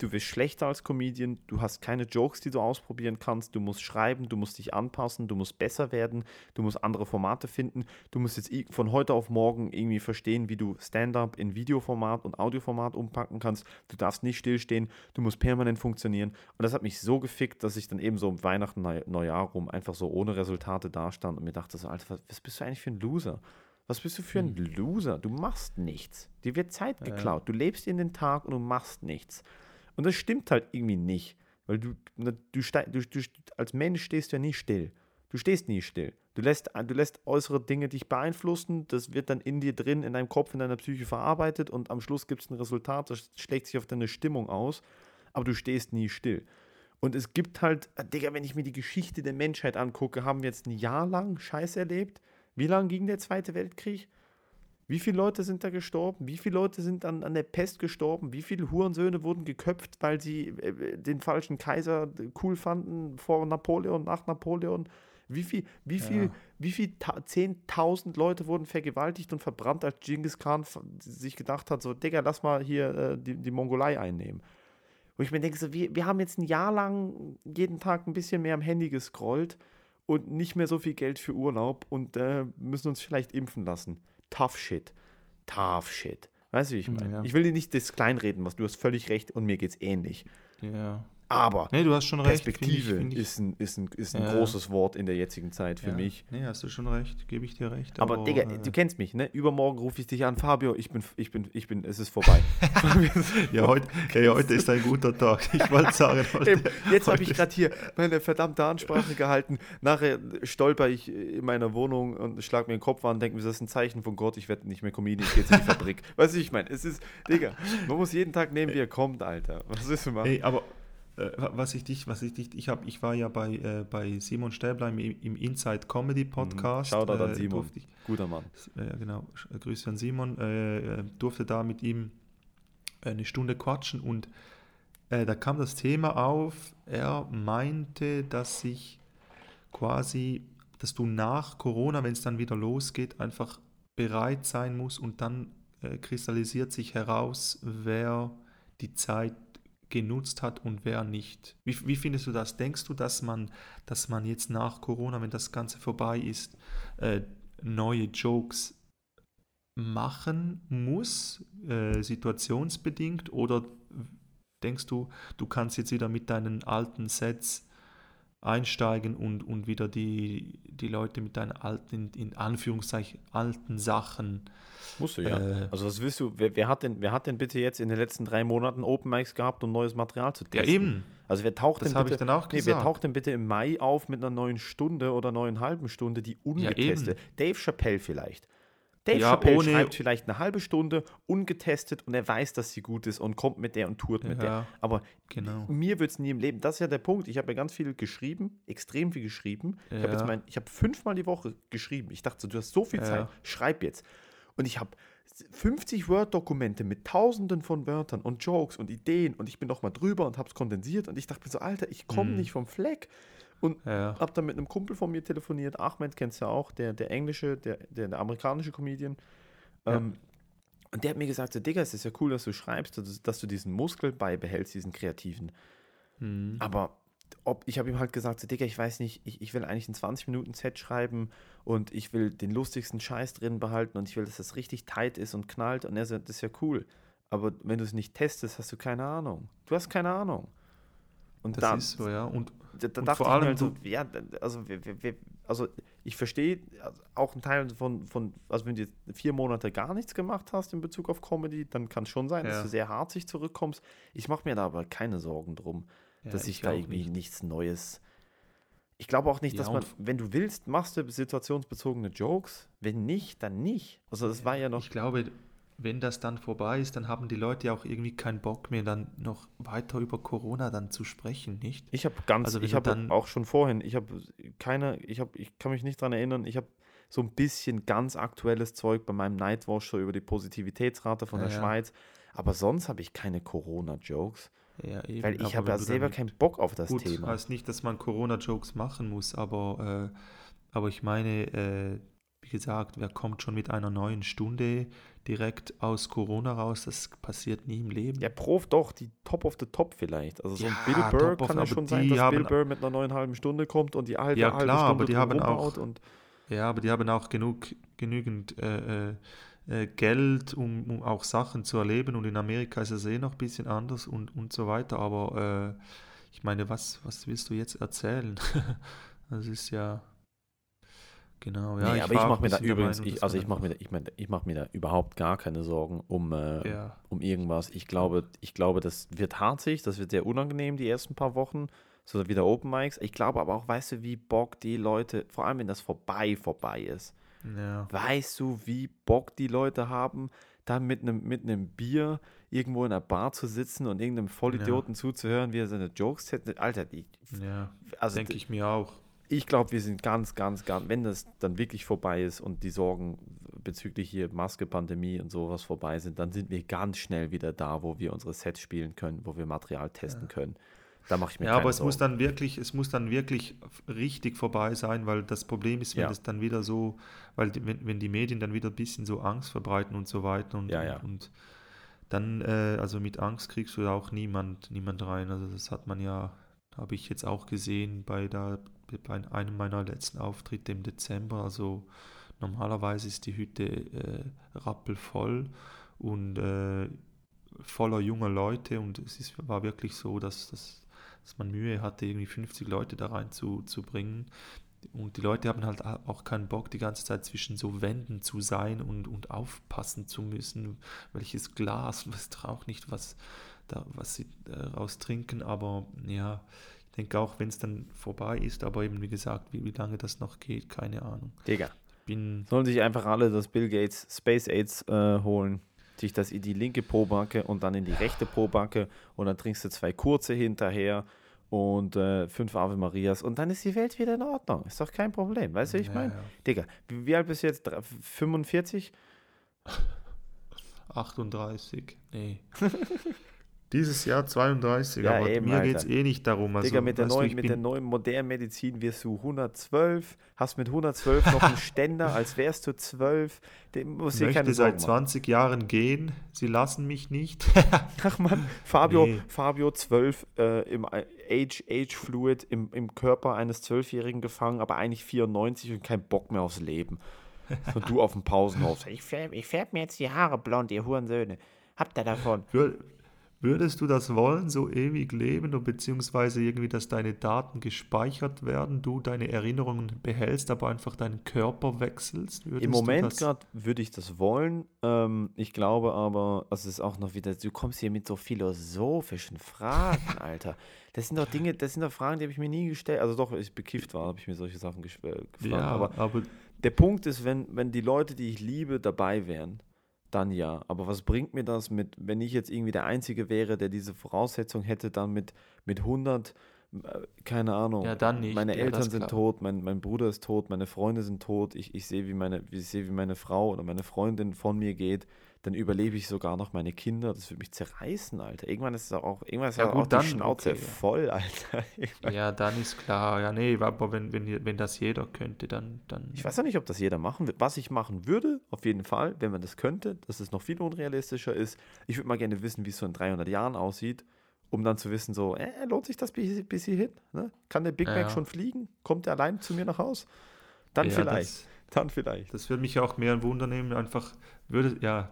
du wirst schlechter als Comedian, du hast keine Jokes, die du ausprobieren kannst, du musst schreiben, du musst dich anpassen, du musst besser werden, du musst andere Formate finden, du musst jetzt von heute auf morgen irgendwie verstehen, wie du Stand-up in Videoformat und Audioformat umpacken kannst, du darfst nicht stillstehen, du musst permanent funktionieren und das hat mich so gefickt, dass ich dann eben so um Weihnachten, Neujahr rum einfach so ohne Resultate dastand und mir dachte so, Alter, was bist du eigentlich für ein Loser? Was bist du für ein hm. Loser? Du machst nichts. Dir wird Zeit geklaut. Du lebst in den Tag und du machst nichts. Und das stimmt halt irgendwie nicht. Weil du, du, du, du, als Mensch stehst ja nie still. Du stehst nie still. Du lässt, du lässt äußere Dinge dich beeinflussen, das wird dann in dir drin, in deinem Kopf, in deiner Psyche verarbeitet und am Schluss gibt es ein Resultat, das schlägt sich auf deine Stimmung aus, aber du stehst nie still. Und es gibt halt, Digga, wenn ich mir die Geschichte der Menschheit angucke, haben wir jetzt ein Jahr lang Scheiß erlebt. Wie lange ging der Zweite Weltkrieg? Wie viele Leute sind da gestorben? Wie viele Leute sind an, an der Pest gestorben? Wie viele Hurensöhne wurden geköpft, weil sie äh, den falschen Kaiser cool fanden vor Napoleon, nach Napoleon? Wie viel, wie viel, ja. wie viel 10.000 Leute wurden vergewaltigt und verbrannt, als Genghis Khan sich gedacht hat, so, Digga, lass mal hier äh, die, die Mongolei einnehmen. Wo ich mir denke, so, wir, wir haben jetzt ein Jahr lang jeden Tag ein bisschen mehr am Handy gescrollt und nicht mehr so viel Geld für Urlaub und äh, müssen uns vielleicht impfen lassen tough shit. Tough shit. Weißt du, wie ich meine? Ja. Ich will dir nicht das kleinreden, was du hast völlig recht und mir geht's ähnlich. Ja. Aber nee, du hast schon recht. Perspektive find ich, find ich, ist ein, ist ein, ist ein ja. großes Wort in der jetzigen Zeit für ja. mich. Nee, hast du schon recht, gebe ich dir recht. Aber, aber Digga, äh, du kennst mich, ne? Übermorgen rufe ich dich an, Fabio, ich bin, ich bin, ich bin, es ist vorbei. *laughs* ja, heute, hey, heute ist ein guter Tag. Ich wollte sagen, *laughs* heute, Jetzt habe ich gerade hier meine verdammte Ansprache gehalten. Nachher stolper ich in meiner Wohnung und schlag mir den Kopf an und denke mir, das ist ein Zeichen von Gott, ich werde nicht mehr Comedian, ich gehe jetzt in die Fabrik. *laughs* weißt du, ich meine, es ist, Digga, man muss jeden Tag nehmen, wie er kommt, Alter. Was ist denn mal? Ey, aber äh, was ich dich, was ich dich, ich habe, ich war ja bei, äh, bei Simon Stäbler im, im Inside Comedy mhm. Podcast. Schau da an Simon, ich, guter Mann. Äh, genau, Grüße an Simon. Äh, durfte da mit ihm eine Stunde quatschen und äh, da kam das Thema auf. Er meinte, dass sich quasi, dass du nach Corona, wenn es dann wieder losgeht, einfach bereit sein muss und dann äh, kristallisiert sich heraus, wer die Zeit genutzt hat und wer nicht. Wie, wie, findest du das? Denkst du, dass man, dass man jetzt nach Corona, wenn das Ganze vorbei ist, äh, neue Jokes machen muss, äh, situationsbedingt, oder denkst du, du kannst jetzt wieder mit deinen alten Sets einsteigen und, und wieder die, die Leute mit deinen alten, in Anführungszeichen, alten Sachen. Musst du ja. Äh, also was willst du, wer, wer, hat denn, wer hat denn bitte jetzt in den letzten drei Monaten Open Mics gehabt, um neues Material zu testen? Ja, eben. Also wer taucht das denn bitte, ich dann auch nee, wer taucht denn bitte im Mai auf mit einer neuen Stunde oder neuen halben Stunde, die ungetestet? Ja, Dave Chappelle vielleicht. Dave ja, Chappelle ohne, schreibt vielleicht eine halbe Stunde ungetestet und er weiß, dass sie gut ist und kommt mit der und tourt mit ja, der. Aber genau. mir wird es nie im Leben. Das ist ja der Punkt. Ich habe ja ganz viel geschrieben, extrem viel geschrieben. Ja. Ich habe jetzt mein, ich habe fünfmal die Woche geschrieben. Ich dachte, du hast so viel Zeit, schreib jetzt. Und ich habe 50 Word-Dokumente mit tausenden von Wörtern und Jokes und Ideen und ich bin noch mal drüber und habe es kondensiert und ich dachte mir so, Alter, ich komme mhm. nicht vom Fleck. Und ja. habe dann mit einem Kumpel von mir telefoniert, Ahmed kennst du ja auch, der, der englische, der, der, der amerikanische Comedian. Ja. Ähm, und der hat mir gesagt, so, Digga, es ist ja cool, dass du schreibst, dass, dass du diesen Muskel beibehältst, diesen kreativen. Mhm. Aber ob, ich habe ihm halt gesagt, so, Digga, ich weiß nicht, ich, ich will eigentlich ein 20-Minuten-Set schreiben und ich will den lustigsten Scheiß drin behalten und ich will, dass das richtig tight ist und knallt. Und er sagt, das ist ja cool. Aber wenn du es nicht testest, hast du keine Ahnung. Du hast keine Ahnung. Und das dann, ist so, ja. Und, da, da und dachte vor allem halt so, ja, also, wir, wir, also ich verstehe auch einen Teil von, von, also wenn du vier Monate gar nichts gemacht hast in Bezug auf Comedy, dann kann es schon sein, ja. dass du sehr hart sich zurückkommst. Ich mache mir da aber keine Sorgen drum, ja, dass ich, ich da irgendwie nicht. nichts Neues. Ich glaube auch nicht, ja, dass man, wenn du willst, machst du situationsbezogene Jokes. Wenn nicht, dann nicht. Also das war ja noch. Ich glaube, wenn das dann vorbei ist, dann haben die Leute ja auch irgendwie keinen Bock mehr, dann noch weiter über Corona dann zu sprechen, nicht? Ich habe ganz, also ich habe auch schon vorhin, ich habe keine, ich habe, ich kann mich nicht daran erinnern, ich habe so ein bisschen ganz aktuelles Zeug bei meinem Nightwatch so über die Positivitätsrate von Ja, der ja. Schweiz. Aber sonst habe ich keine Corona-Jokes. Ja, eben, Weil ich habe ja selber keinen Bock auf das Gut, Thema. heißt nicht, dass man Corona-Jokes machen muss, aber, äh, aber ich meine, äh, wie gesagt, wer kommt schon mit einer neuen Stunde direkt aus Corona raus? Das passiert nie im Leben. Ja, Prof doch, die Top of the Top vielleicht. Also so ein Ja, Bill Burr kann ja schon sein, dass Bill Burr mit einer neuen halben Stunde kommt und die halbe, Ja, halbe klar, Stunde aber die haben auch- Ja, aber die haben auch genug, genügend äh, äh, äh, Geld, um, um auch Sachen zu erleben. Und in Amerika ist es eh noch ein bisschen anders und, und so weiter. Aber äh, ich meine, was, was willst du jetzt erzählen? *laughs* das ist ja. Genau, ja. nee, aber ich war auch mache mir da übrigens, Meinung, ich, also ich mache mir, da- ich mein, ich mach mir da überhaupt gar keine Sorgen um, äh, Ja, um irgendwas. Ich glaube, ich glaube, das wird harzig, das wird sehr unangenehm die ersten paar Wochen, so wieder Open Mics. Ich glaube aber auch, weißt du, wie Bock die Leute, vor allem wenn das vorbei vorbei ist, ja. weißt du, wie Bock die Leute haben, dann mit einem mit einem Bier irgendwo in einer Bar zu sitzen und irgendeinem Vollidioten zuzuhören, wie er seine Jokes hätte. Alter, die, Ja, also denke ich mir auch. Ich glaube, wir sind ganz, ganz, ganz, wenn das dann wirklich vorbei ist und die Sorgen bezüglich hier Maske, Pandemie und sowas vorbei sind, dann sind wir ganz schnell wieder da, wo wir unsere Sets spielen können, wo wir Material testen können. Da mache ich mir Ja, aber es Sorgen. muss dann wirklich, es muss dann wirklich richtig vorbei sein, weil das Problem ist, wenn Ja. das dann wieder so, weil die, wenn, wenn die Medien dann wieder ein bisschen so Angst verbreiten und so weiter und, Ja, und, ja. und dann, äh, also mit Angst kriegst du da auch niemand, niemand rein. Also das hat man ja, habe ich jetzt auch gesehen bei der, bei einem meiner letzten Auftritte im Dezember. Also normalerweise ist die Hütte äh, rappelvoll und äh, voller junger Leute und es ist, war wirklich so, dass, dass, dass man Mühe hatte, irgendwie 50 Leute da rein zu, zu bringen. Und die Leute haben halt auch keinen Bock, die ganze Zeit zwischen so Wänden zu sein und, und aufpassen zu müssen, welches Glas, *laughs* was auch nicht, was, da, was sie daraus trinken. Aber ja, denke auch, wenn es dann vorbei ist, aber eben wie gesagt, wie, wie lange das noch geht, keine Ahnung. Digga, Bin, sollen sich einfach alle das Bill Gates Space AIDS äh, holen, sich das in die linke Pobacke und dann in die rechte Pobacke und dann trinkst du zwei kurze hinterher und äh, fünf Ave Marias und dann ist die Welt wieder in Ordnung. Ist doch kein Problem, weißt du, wie ich ja, meine? ja. Digga, wie, wie alt bist du jetzt? Drei- 45? 38, nee. *laughs* Dieses Jahr 32, Ja, aber eben, mir geht es eh nicht darum. Also, Digga, mit der, du, neuen, ich mit der neuen modernen Medizin wirst du 112, hast mit 112 noch einen *laughs* Ständer, als wärst du 12. Dem muss keine möchte seit Sorgen machen. 20 Jahren gehen. Sie lassen mich nicht. *laughs* Ach man, Fabio, Nee. Fabio 12 äh, im Age, Age Fluid im, im Körper eines Zwölfjährigen gefangen, aber eigentlich 94 und kein Bock mehr aufs Leben. Und du *laughs* auf dem Pausenhof. Ich färb, ich färb mir jetzt die Haare blond, ihr Hurensöhne. Habt ihr davon? Wür- Würdest du das wollen, so ewig leben und beziehungsweise irgendwie, dass deine Daten gespeichert werden, du deine Erinnerungen behältst, aber einfach deinen Körper wechselst? Würdest Im Moment gerade würde ich das wollen. Ähm, ich glaube aber, es ist auch noch wieder, du kommst hier mit so philosophischen Fragen, *laughs* Alter. Das sind doch Dinge, das sind doch Fragen, die habe ich mir nie gestellt. Also doch, als ich bekifft war, habe ich mir solche Sachen äh, gefragt. Ja, Aber aber, der Punkt ist, wenn, wenn die Leute, die ich liebe, dabei wären, dann ja. Aber was bringt mir das mit, wenn ich jetzt irgendwie der Einzige wäre, der diese Voraussetzung hätte, dann mit, mit 100, äh, keine Ahnung, Ja, dann nicht. meine Ja, Eltern sind tot, mein, mein Bruder ist tot, meine Freunde sind tot, ich, ich sehe, wie meine, ich sehe, wie meine Frau oder meine Freundin von mir geht, dann überlebe ich sogar noch meine Kinder, das würde mich zerreißen, Alter. Irgendwann ist es auch, irgendwann ist Ja, auch gut, die dann Schnauze okay, voll, Alter. *laughs* ja, dann ist klar. Ja, nee, aber wenn, wenn, wenn das jeder könnte, dann. dann Ich weiß ja nicht, ob das jeder machen wird. Was ich machen würde, auf jeden Fall, wenn man das könnte, dass es noch viel unrealistischer ist. Ich würde mal gerne wissen, wie es so in 300 Jahren aussieht, um dann zu wissen, so, äh, lohnt sich das bis, bis hierhin? Ne? Kann der Big Ja, Mac ja. schon fliegen? Kommt er allein zu mir nach Haus? Dann ja, vielleicht. Das, Dann vielleicht. das würde mich auch mehr ein Wunder nehmen. Einfach, würde, ja,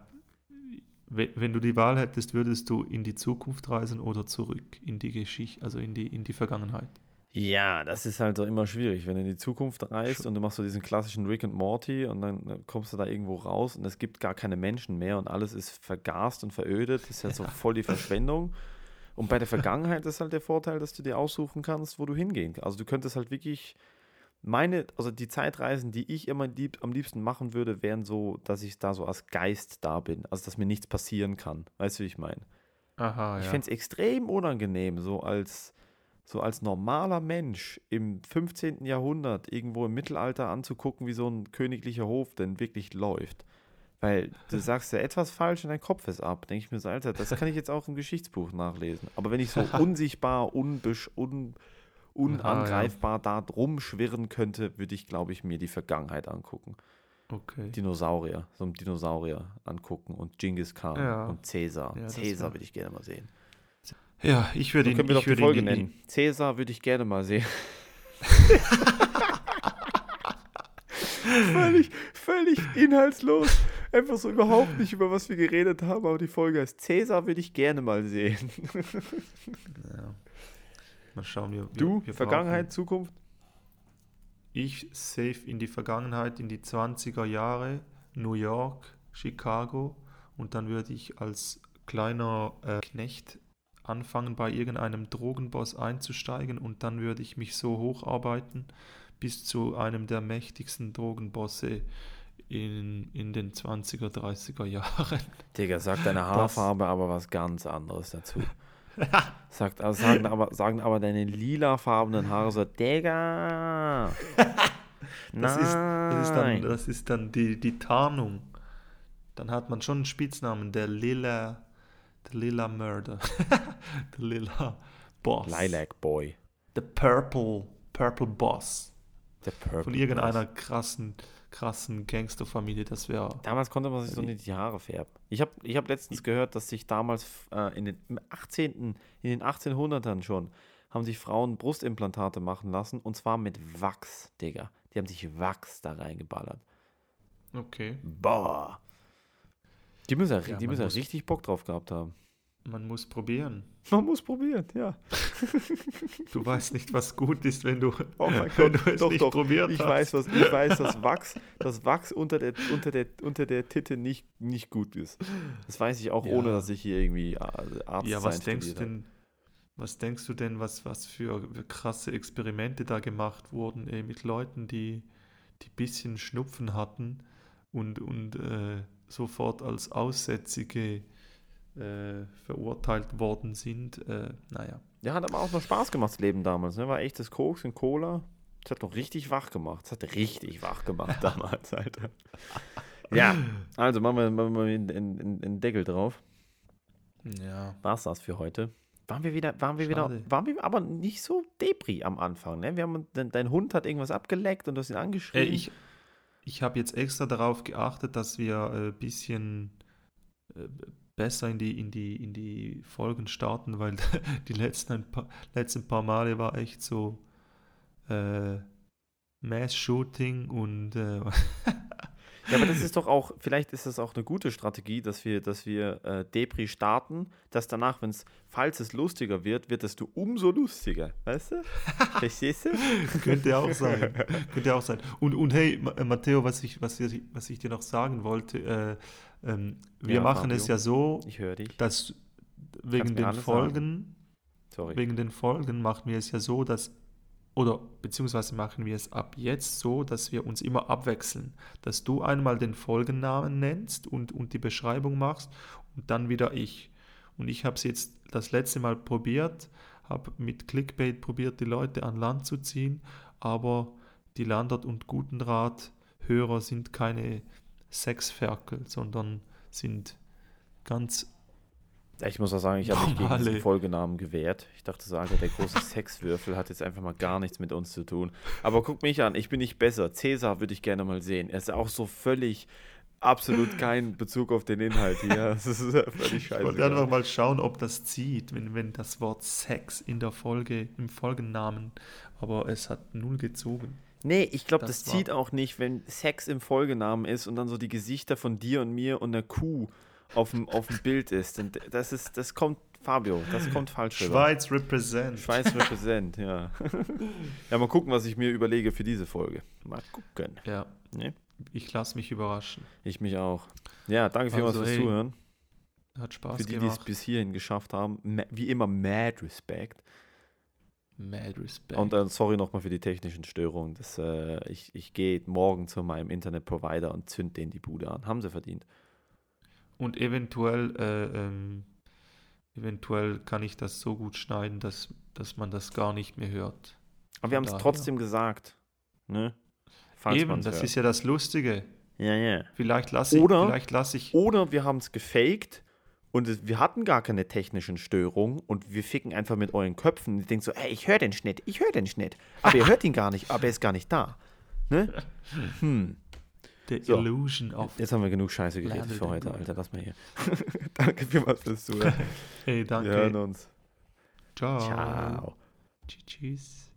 wenn du die Wahl hättest, würdest du in die Zukunft reisen oder zurück in die Geschichte, also in die, in die Vergangenheit? Ja, das ist halt so immer schwierig, wenn du in die Zukunft reist und du machst so diesen klassischen Rick and Morty und dann äh, kommst du da irgendwo raus und es gibt gar keine Menschen mehr und alles ist vergast und verödet. Das ist ja so voll die Verschwendung. Und bei der *laughs* Vergangenheit ist halt der Vorteil, dass du dir aussuchen kannst, wo du hingehen kannst. Also du könntest halt wirklich meine, also die Zeitreisen, die ich immer lieb, am liebsten machen würde, wären so, dass ich da so als Geist da bin. Also dass mir nichts passieren kann. Weißt du, wie ich meine? Aha, Ich ja. fände es extrem unangenehm, so als, so als normaler Mensch im 15. Jahrhundert irgendwo im Mittelalter anzugucken, wie so ein königlicher Hof denn wirklich läuft. Weil du *laughs* sagst ja etwas falsch und dein Kopf ist ab. Denke ich mir so, Alter, das kann ich jetzt auch im Geschichtsbuch nachlesen. Aber wenn ich so *laughs* unsichtbar, unbesch un unangreifbar da rumschwirren könnte, würde ich, glaube ich, mir die Vergangenheit angucken. Okay. Dinosaurier, so ein Dinosaurier angucken und Genghis Khan Ja. und Cäsar. Ja, Cäsar würde ich gerne mal sehen. Ja, ich würde So ihn, können wir doch die würde Folge ihn, nennen. Cäsar würde ich gerne mal sehen. *laughs* völlig, völlig inhaltslos. Einfach so überhaupt nicht, über was wir geredet haben, aber die Folge heißt Cäsar würde ich gerne mal sehen. Ja. Mal schauen, wir, wir Du, wir Vergangenheit, Zukunft? brauchen- Ich safe in die Vergangenheit, in die 20er Jahre, New York, Chicago und dann würde ich als kleiner äh, Knecht anfangen, bei irgendeinem Drogenboss einzusteigen und dann würde ich mich so hocharbeiten bis zu einem der mächtigsten Drogenbosse in, in den 20er, 30er Jahren. Digga, sagt deine Haarfarbe aber was ganz anderes dazu. *laughs* Sagt, also sagen, aber, sagen aber deine lilafarbenen Haare so, Digga. *laughs* Das ist, das ist dann, nein. das ist dann die, die Tarnung. Dann hat man schon einen Spitznamen, der Lila, der Lila Murder, *laughs* der Lila Boss. Lilac Boy. The Purple, Purple Boss. Der Purple Von irgendeiner krassen, krassen Gangsterfamilie, das wäre. Damals konnte man sich so nicht die Haare färben. Ich habe ich hab letztens gehört, dass sich damals äh, in den im 18., in den 1800ern schon, haben sich Frauen Brustimplantate machen lassen und zwar mit Wachs, Digga. Die haben sich Wachs da reingeballert. Okay. Boah. Die müssen ja, Ja, die müssen ja richtig Bock drauf gehabt haben. Man muss probieren. Man muss probieren, ja. Du weißt nicht, was gut ist, wenn du, Oh mein wenn Gott, du es doch, nicht doch. probiert Ich hast. weiß, was, ich weiß, dass Wachs, dass Wachs unter der, unter der, unter der Titte nicht, nicht gut ist. Das weiß ich auch, Ja. ohne dass ich hier irgendwie äh, Arzt Ja, was denkst du denn, was denkst du denn, was, was für krasse Experimente da gemacht wurden, ey, mit Leuten, die, die bisschen Schnupfen hatten und, und äh, sofort als Aussätzige äh, verurteilt worden sind? Äh, naja. Ja, hat aber auch noch Spaß gemacht, das Leben damals. Ne? War echtes Koks und Cola. Das hat noch richtig wach gemacht. Das hat richtig wach gemacht *laughs* damals, Alter. Ja, also machen wir, machen wir einen, Deckel drauf. Ja. War's das für heute? Waren wir wieder, waren wir wieder, Schade. waren wir aber nicht so Depri am Anfang, ne? Wir haben, dein, dein Hund hat irgendwas abgeleckt und du hast ihn Äh, angeschrien. ich ich habe jetzt extra darauf geachtet, dass wir ein bisschen äh, besser in die, in, die, in die Folgen starten, weil *laughs* die letzten, paar, letzten paar Male war echt so äh, Mass-Shooting und äh, *laughs* Ja, aber das ist doch auch, vielleicht ist das auch eine gute Strategie, dass wir, dass wir äh, Depri starten, dass danach, wenn es, falls es lustiger wird, wird es du umso lustiger. Weißt du? *laughs* Verstehst du? könnte auch sein. *laughs* könnte auch sein. Und, und hey, äh, Matteo, was ich, was, ich, was ich dir noch sagen wollte, äh, ähm, wir Ja, machen Fabio. es ja so, dass wegen den Folgen Sorry. Wegen den Folgen machen wir es ja so, dass, oder beziehungsweise machen wir es ab jetzt so, dass wir uns immer abwechseln. Dass du einmal den Folgennamen nennst und, und die Beschreibung machst und dann wieder ich. Und ich habe es jetzt das letzte Mal probiert, habe mit Clickbait probiert, die Leute an Land zu ziehen, aber die Landert- und Gutenrat-Hörer sind keine Sexferkel, sondern sind ganz Ich muss auch sagen, ich habe mich gegen diesen Folgenamen gewehrt. Ich dachte so, Alter, der große *laughs* Sexwürfel hat jetzt einfach mal gar nichts mit uns zu tun. Aber guck mich an, ich bin nicht besser. Cäsar würde ich gerne mal sehen. Er ist auch so völlig, absolut kein Bezug auf den Inhalt hier. *laughs* Das ist ja völlig Ich scheiße. wollte einfach mal schauen, ob das zieht, wenn, wenn das Wort Sex in der Folge, im Folgennamen, aber es hat null gezogen. Nee, ich glaube, das, Das zieht auch nicht, wenn Sex im Folgenamen ist und dann so die Gesichter von dir und mir und einer Kuh auf dem, auf dem Bild ist. Und das ist, das kommt, Fabio, das kommt falsch. Schweiz represent. Schweiz represent, ja. *laughs* ja, mal gucken, was ich mir überlege für diese Folge. Mal gucken. Ja, Ne? ich lasse mich überraschen. Ich mich auch. Ja, danke vielmals Also, fürs hey, Zuhören. Hat Spaß Für die, die es bis hierhin geschafft haben. Wie immer, mad Respect. Mad Respect. Und äh, sorry nochmal für die technischen Störungen. Das, äh, ich ich gehe morgen zu meinem Internetprovider und zünd den die Bude an. Haben sie verdient. Und eventuell äh, ähm, eventuell kann ich das so gut schneiden, dass, dass man das gar nicht mehr hört. Aber wir haben es trotzdem gesagt. Ne? Falls Eben, das hört. ist ja das Lustige. Ja, ja. Vielleicht lasse ich, Oder- vielleicht lasse ich, Oder wir haben es gefaked und wir hatten gar keine technischen Störungen und wir ficken einfach mit euren Köpfen. Ihr denkt so, ey, ich höre den Schnitt, ich höre den Schnitt. Aber ihr hört ihn gar nicht, aber er ist gar nicht da. Ne? *laughs* Hm. The So. illusion of. Jetzt haben wir genug Scheiße geredet Lerne für heute. Alter. Lass mal hier. *laughs* Danke vielmals fürs Zuhören. *laughs* Hey, danke. Wir hören uns. Ciao. Ciao. Tschüss.